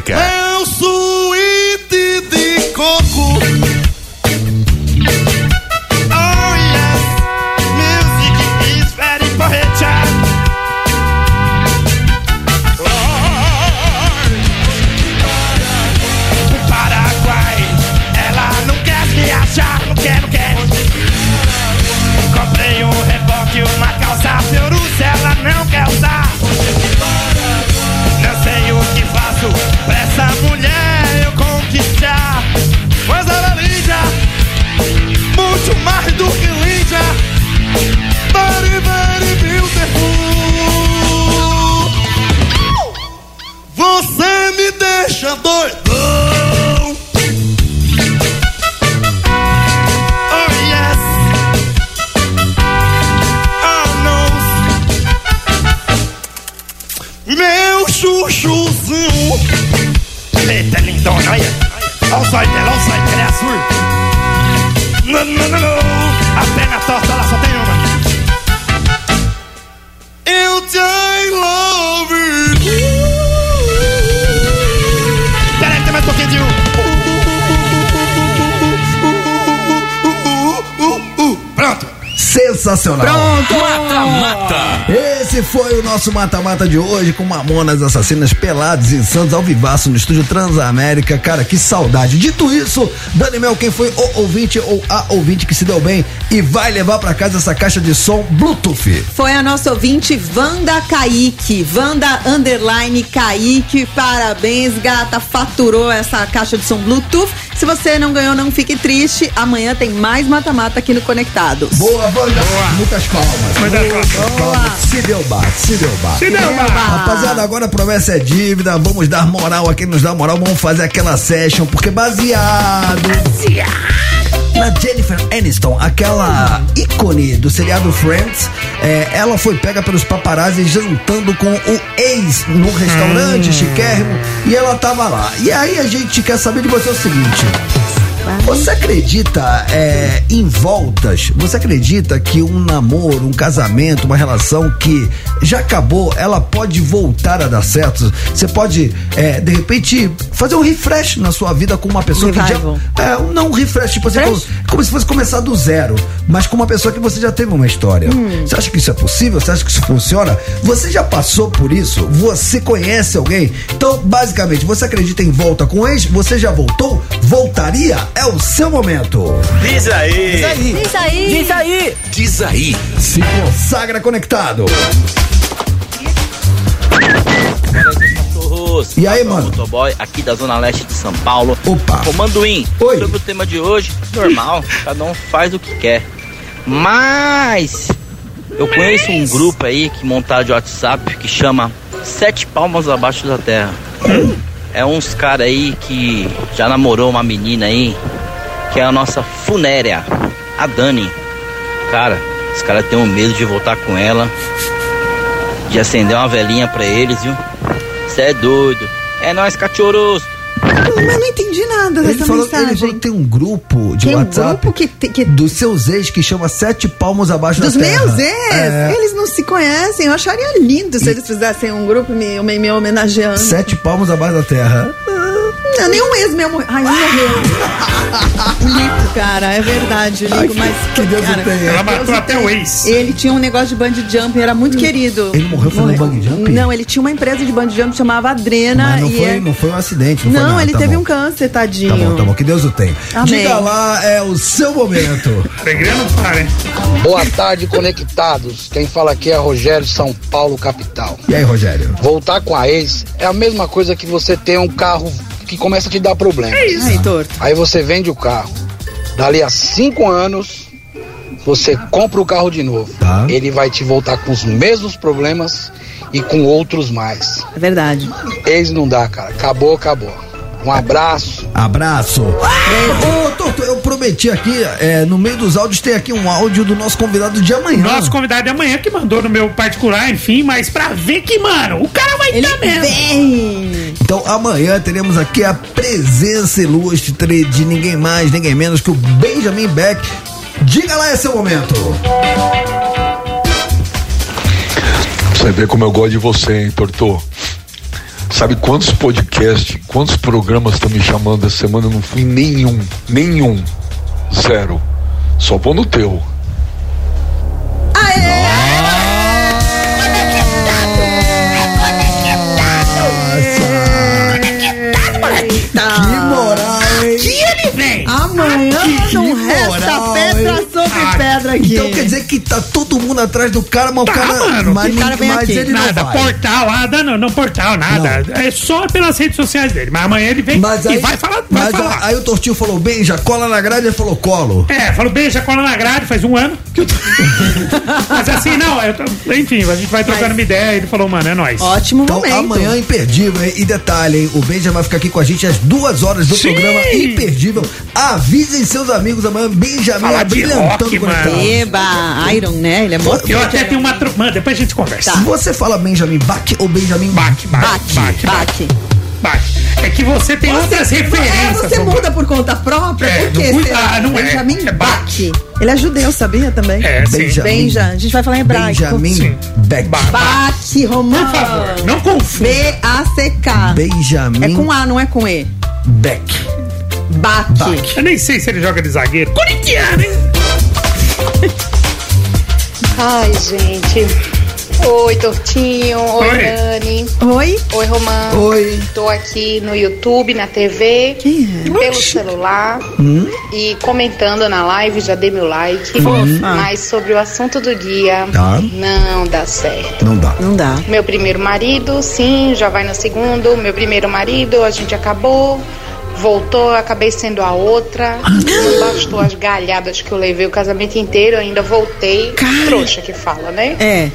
Transamérica. Foi o nosso mata-mata de hoje com Mamonas Assassinas Pelados em Santos ao vivaço no estúdio Transamérica. Cara, que saudade. Dito isso, Dani Mel, quem foi o ouvinte ou a ouvinte que se deu bem e vai levar pra casa essa caixa de som Bluetooth? Foi a nossa ouvinte Wanda Kaique. Wanda Underline Kaique. Parabéns, gata. Faturou essa caixa de som Bluetooth. Se você não ganhou, não fique triste. Amanhã tem mais mata-mata aqui no Conectados. Boa, Wanda. Muitas palmas. Muitas palmas. Se deu bate, se deu bate. Se deu bate. Rapaziada, agora a promessa é dívida. Vamos dar moral a quem nos dá moral. Vamos fazer aquela session, porque baseado. Na Jennifer Aniston, aquela ícone do seriado Friends, é, ela foi pega pelos paparazzi jantando com o ex no restaurante chiquérrimo e ela tava lá. E aí a gente quer saber de você o seguinte. Você acredita é, em voltas? Você acredita que um namoro, um casamento, uma relação que já acabou, ela pode voltar a dar certo? Você pode, é, de repente, fazer um refresh na sua vida com uma pessoa Revival. que já. É, não um refresh, tipo assim, como, como se fosse começar do zero, mas com uma pessoa que você já teve uma história. Você acha que isso é possível? Você acha que isso funciona? Você já passou por isso? Você conhece alguém? Então, basicamente, você acredita em volta com ex? Você já voltou? Voltaria? É o seu momento. Diz aí. Diz aí. Diz aí. Diz aí. Se consagra conectado. E aí, mano? Motoboy aqui da Zona Leste de São Paulo. Opa. Comandoim, Oi. sobre o tema de hoje, normal, cada um faz o que quer. Mas eu conheço um grupo aí que montaram de WhatsApp que chama Sete Palmas Abaixo da Terra. É uns cara aí que já namorou uma menina aí, que é a nossa funérea, a Dani. Cara, os caras têm um medo de voltar com ela, de acender uma velhinha pra eles, viu? Cê é doido. É nós, cachorros. Mas não entendi nada Ele dessa falou, ele mensagem. falou que tem um grupo de Tem um WhatsApp grupo que, te- que dos seus ex que chama Sete Palmos Abaixo Dos da Terra. meus ex, É. eles não se conhecem. Eu acharia lindo se eles fizessem um grupo me, me, me homenageando. Sete Palmos Abaixo da Terra. Não, nenhum ex meu morreu. Ai, morreu. o Lico, cara, é verdade. O Lico, mas. que Deus cara, o tenha. Ela Deus matou o até tenha. o ex. Ele tinha um negócio de bungee jump, era muito querido. Ele morreu fazendo bungee jump? Não, ele tinha uma empresa de bungee jump que chamava Adrena. Mas não e foi, é- não foi um acidente, não, foi Não, nada, ele tá teve bom. um câncer, tadinho. Tá bom, tá bom, que Deus o tenha. Amém. Diga lá, é o seu momento. Alegria não para, hein? Boa tarde, conectados. Quem fala aqui é Rogério São Paulo, capital. E aí, Rogério? Voltar com a ex é a mesma coisa que você ter um carro que começa a te dar problema. É isso. Aí, torto. Aí você vende o carro. Dali a cinco anos, você compra o carro de novo. Tá. Ele vai te voltar com os mesmos problemas e com outros mais. É verdade. Ex não dá, cara. Acabou, acabou. Um abraço. Abraço. Ô, Torto, eu prometi aqui, é, no meio dos áudios, tem aqui um áudio do nosso convidado de amanhã. Nosso convidado de amanhã que mandou no meu particular, enfim, mas pra ver que, mano, o cara vai estar mesmo. Então amanhã teremos aqui a presença ilustre de ninguém mais, ninguém menos que o Benjamin Beck. Diga lá esse é o momento. Você vê como eu gosto de você, hein, Tortô? Sabe quantos podcasts, quantos programas estão me chamando essa semana? Eu não fui nenhum, nenhum. Zero. Só vou no teu. Que Então quer dizer que tá todo mundo atrás do cara, mas o Tá, cara. mano, mas, o cara vem mas aqui. ele Nada, não vai. portal, nada, não, não portal, nada. É só pelas redes sociais dele. Mas amanhã ele vem Mas e aí, vai falar. Vai mas falar. aí o Tortinho falou, beija, cola na grade, ele falou, colo. É, falou beijo, cola na grade, faz um ano que eu tô... Mas assim, não, eu tô... enfim, a gente vai trocando uma ideia. Ele falou, mano, é nóis. Ótimo Então momento. amanhã imperdível, hein? E detalhe, hein? O Benja vai ficar aqui com a gente às duas horas do Sim! programa imperdível. Avisem seus amigos amanhã, Benjamin Falar de abrilhantando mano. Eba, Iron, né? Ele é muito Eu até tenho uma. Mano, depois a gente conversa. Você fala Benjamin Bach ou Benjamin Bach, Bach, Baque, Bach, Bach, baque. Bach. É que você tem outras É, referências. você Romulo. muda por conta própria? É, por quê? não ah, não é. Benjamin É Bach. Bach. Ele é judeu, sabia também? É, sim. Benjamin. Benja. A gente vai falar em hebraico. Benjamin. Bach. Bach, Romano. Por favor, não confunda. B-A-C-K. Benjamin É com A, não é com E. Beck. Bach. Eu nem sei se ele joga de zagueiro. Corintiano, hein? Ai, gente. Oi, Tortinho. Oi, Oi. Dani. Oi? Oi, Romano. Oi. Tô aqui no YouTube, na TV, Quem é? pelo celular e comentando na live, já dei meu like. Mas sobre o assunto do dia, Tá. não dá certo. Não dá. Não dá. Meu primeiro marido, sim, já vai no segundo. Meu primeiro marido, a gente acabou. Voltou, eu acabei sendo a outra. Não bastou as galhadas que eu levei o casamento inteiro, ainda voltei. Trouxa que fala, né? É.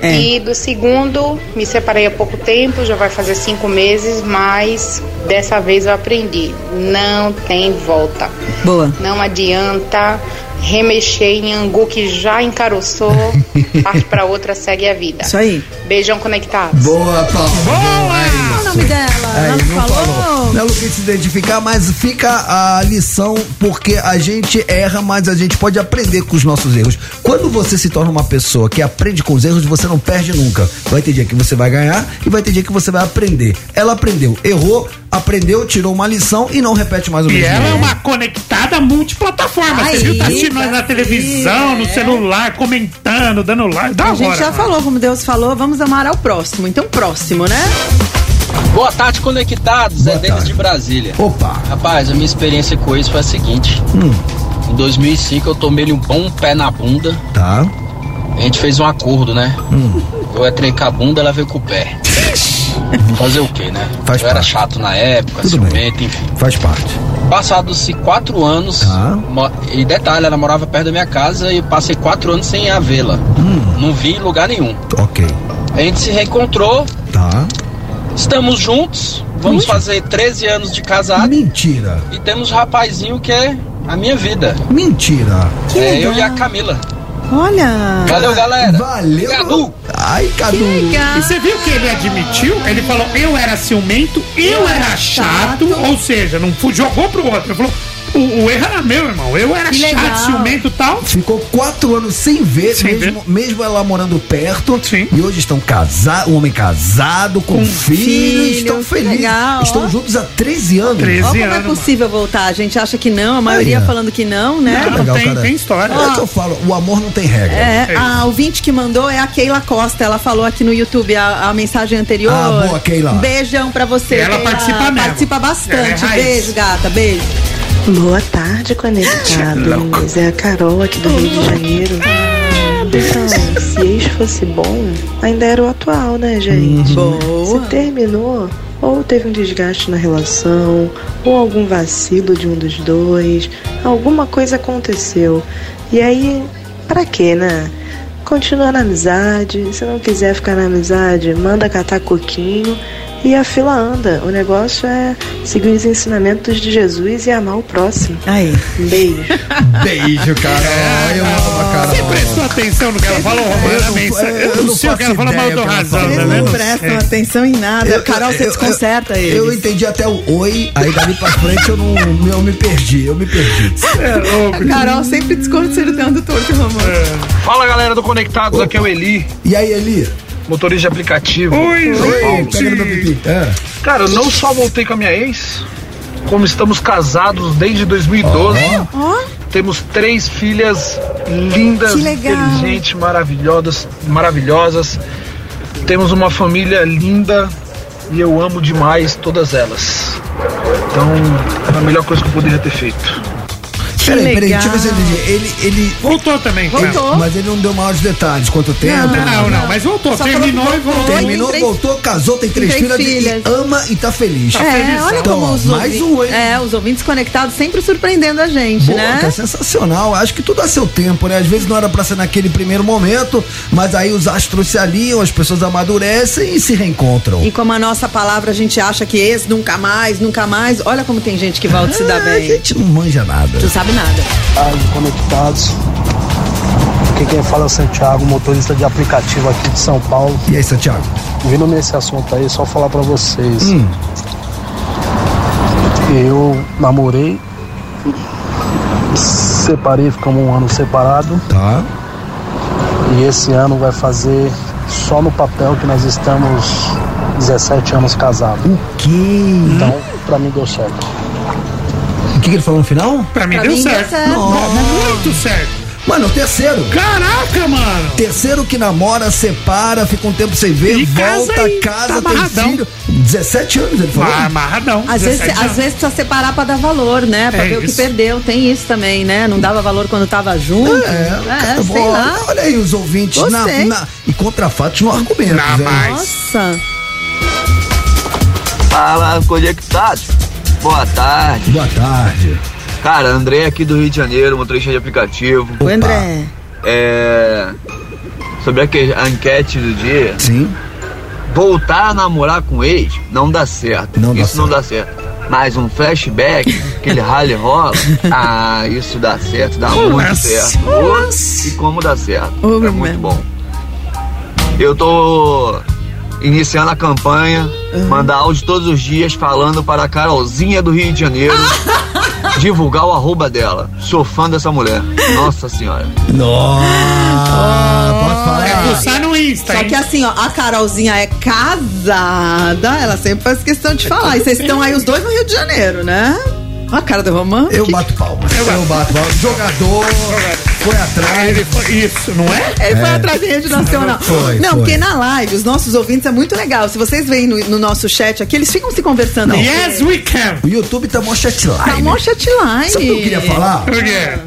É. E do segundo, me separei há pouco tempo, já vai fazer cinco meses, mas dessa vez eu aprendi. Não tem volta. Boa. Não adianta remexer em angu que já encaroçou, parte pra outra, segue a vida. Isso aí. Beijão conectados. Boa, Paulo. O nome dela? Aí, Ela não falou. Não quis se identificar, mas fica a lição, porque a gente erra, mas a gente pode aprender com os nossos erros. Quando você se torna uma pessoa que aprende com os erros, você não perde nunca. Vai ter dia que você vai ganhar e vai ter dia que você vai aprender. Ela aprendeu, errou, aprendeu, tirou uma lição e não repete mais o E mesmo ela é uma conectada multiplataforma. Você Aí, viu? Tá assistindo nós na televisão, no é. celular, comentando, dando like. Da A gente já falou, como Deus falou, vamos amar ao próximo. Então, próximo, né? Boa tarde, conectados. é Denis de Brasília. Opa! Rapaz, a minha experiência com isso foi a seguinte: em 2005 eu tomei-lhe um bom pé na bunda. Tá. A gente fez um acordo, né? Eu entrei com a bunda, ela veio com o pé. Fazer o quê, né? Faz eu era parte. chato na época, Tudo bem. ciumento, enfim. Faz parte. Passados-se quatro anos, Tá. e detalhe, ela morava perto da minha casa e eu passei quatro anos sem a vê-la. Não vi em lugar nenhum. Ok. A gente se reencontrou, Tá. Estamos juntos, vamos fazer 13 anos de casado. Mentira. E temos um rapazinho que é a minha vida. Mentira. é eu e a Camila. Olha. Valeu, galera. Valeu. Cadu. Ai, Cadu. E você viu que ele admitiu? Ele falou, eu era ciumento, eu era chato, ou seja, não jogou pro outro. Ele falou, o, o erro era meu, irmão. Eu era Que chato, legal. ciumento e tal. Ficou quatro anos sem ver, Sem mesmo, mesmo ela morando perto. Sim. E hoje estão casados, um homem casado, com, Com filhos, filho, estão felizes. legal, estão ó. juntos há 13 anos. 13 Olha como é anos, possível voltar. A gente acha que não, a maioria Aí, ó. falando que não, né? Não, Legal, tem- cara. tem história. É o que eu falo, o amor não tem regra. É, É a ouvinte que mandou é a Keila Costa. Ela falou aqui no YouTube a, a mensagem anterior. Ah, boa, Keila. Beijão pra você. Ela Keila. participa mesmo. Participa é bastante. raiz. Beijo, gata. Beijo. Boa tarde, conectados. É a Carol aqui do Rio de Janeiro. Então, se ex fosse bom, ainda era o atual, né, gente? Boa. Se terminou, ou teve um desgaste na relação, ou algum vacilo de um dos dois, alguma coisa aconteceu. E aí, pra quê, né? Continua na amizade, se não quiser ficar na amizade, manda catar coquinho e a fila anda. O negócio é seguir os ensinamentos de Jesus e amar o próximo. Aí. Beijo. Beijo, Carol. Eu amo a Carol. Você prestou atenção no que ela falou, Romana? Eu não sei o que ela falou, mas eu tô razão, Eles tá não prestam atenção em nada. Carol, você desconcerta eles. Eu entendi até o oi, aí dali pra frente eu não eu me perdi, eu me perdi. A Carol sempre desconcertando torto e romano. Fala galera do Conectados, aqui é o Eli. E aí, Eli? Motorista de aplicativo. Oi, São Paulo. Pipi. É. Cara, eu não só voltei com a minha ex, como estamos casados desde 2012. Temos três filhas lindas, inteligentes, maravilhosas, maravilhosas. Temos uma família linda e eu amo demais todas elas. Então, é a melhor coisa que eu poderia ter feito. Peraí, peraí, legal. deixa eu ver se eu entendi. Ele, ele. Voltou também. Voltou. Mas ele não deu maiores detalhes. Quanto tempo? Não, não, mas voltou. Só Terminou e voltou. Terminou, Três- voltou, casou, tem três, Três filhas, e- filhas. e ama e tá feliz. É, olha Então, como ó, os mais um, hein? É, os ouvintes conectados sempre surpreendendo a gente, Boa, né? é sensacional. Acho que tudo a seu tempo, né? Às vezes não era pra ser naquele primeiro momento, mas aí os astros se alinham, as pessoas amadurecem e se reencontram. E como a nossa palavra a gente acha que esse nunca mais, nunca mais, olha como tem gente que volta e se dá Ah, a bem. gente não manja nada. Tu sabe nada. Tarde, conectados. Aqui quem fala é o Santiago, motorista de aplicativo aqui de São Paulo. E aí, Santiago? Vindo nesse assunto aí, só falar pra vocês. Hum. Eu namorei, separei, ficamos um ano separado. Tá. E esse ano vai fazer só no papel que nós estamos 17 anos casados. O quê? Então, pra mim deu certo. O que, que ele falou no final? Pra mim Pra deu mim deu certo. certo. Nossa, Muito certo. Mano, o terceiro. Caraca, mano. Terceiro que namora, separa, fica um tempo sem ver, E casa volta, e casa, tá tem amarradão. filho. 17 anos ele falou. Ah, amarradão. Às vezes, 17 às vezes precisa separar pra dar valor, né? Pra É ver o que isso. perdeu. Tem isso também, né? Não dava valor quando tava junto. É, cara, sei olha, lá. olha aí os ouvintes na, na- e contra fatos no argumento. Na né? mais. Nossa. Fala, conectados. Boa tarde. Boa tarde. Cara, André aqui do Rio de Janeiro, motorista de aplicativo. O André. É. Sobre a, que- a enquete do dia. Sim. Voltar a namorar com ex não dá certo. Não dá isso não dá certo. Mas um flashback, aquele rally rola, ah, isso dá certo, dá muito Nossa. certo. Ô, E como dá certo. Ô, é muito mesmo. bom. Eu tô iniciando a campanha, mandar áudio todos os dias falando para a Carolzinha do Rio de Janeiro divulgar o arroba dela. Sou fã dessa mulher. Nossa senhora. Nossa, posso falar? É pulsar no Insta, Só hein? que assim, ó, a Carolzinha é casada, ela sempre faz questão de falar. E vocês estão aí os dois no Rio de Janeiro, né? Olha a cara do Romano. Eu bato palmas. Eu, bato palmas. Jogador foi atrás. Ele foi- Isso, não é? Ele foi É. atrás da rede nacional. Foi, não, foi. porque na live, os nossos ouvintes é muito legal. Se vocês veem no, no nosso chat aqui, eles ficam se conversando. Yes, we can. O YouTube tá mó chatline. Tá mó chatline. Sabe o que eu queria falar? Por quê?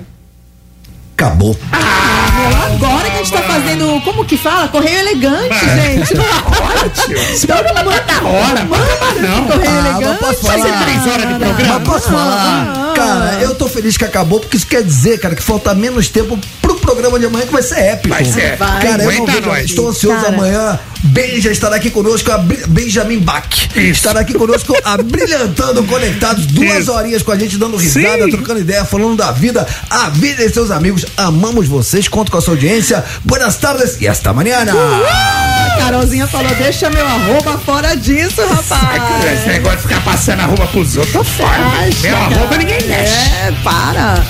Acabou. Agora que a gente tá fazendo, como que fala? Correio elegante, gente. Ótimo. Não manda Hora, manda não. Correio Ah, mas elegante. posso falar? três horas de programa? Mas posso falar? Cara, eu tô feliz que acabou, porque isso quer dizer, cara, que falta menos tempo pro programa de amanhã que vai ser épico. Vai ser. Vai. Cara, eu não Aguenta vejo, nós. estou ansioso Cara. amanhã. Benja estará aqui conosco, a Benjamin Bach. Estará aqui conosco, abrilhantando, conectados, duas Isso. horinhas com a gente, dando risada, Sim. trocando ideia, falando da vida. A vida e seus amigos. Amamos vocês, conto com a sua audiência. Buenas tardes e hasta. A Carolzinha falou, deixa meu arroba fora disso, rapaz. Esse negócio de ficar passando arroba pros outros, tô fora. Meu arroba ninguém É, para.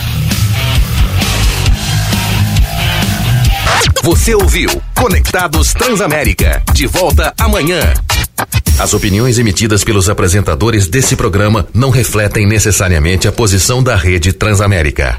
Você ouviu Conectados Transamérica. De volta amanhã. As opiniões emitidas pelos apresentadores desse programa não refletem necessariamente a posição da rede Transamérica.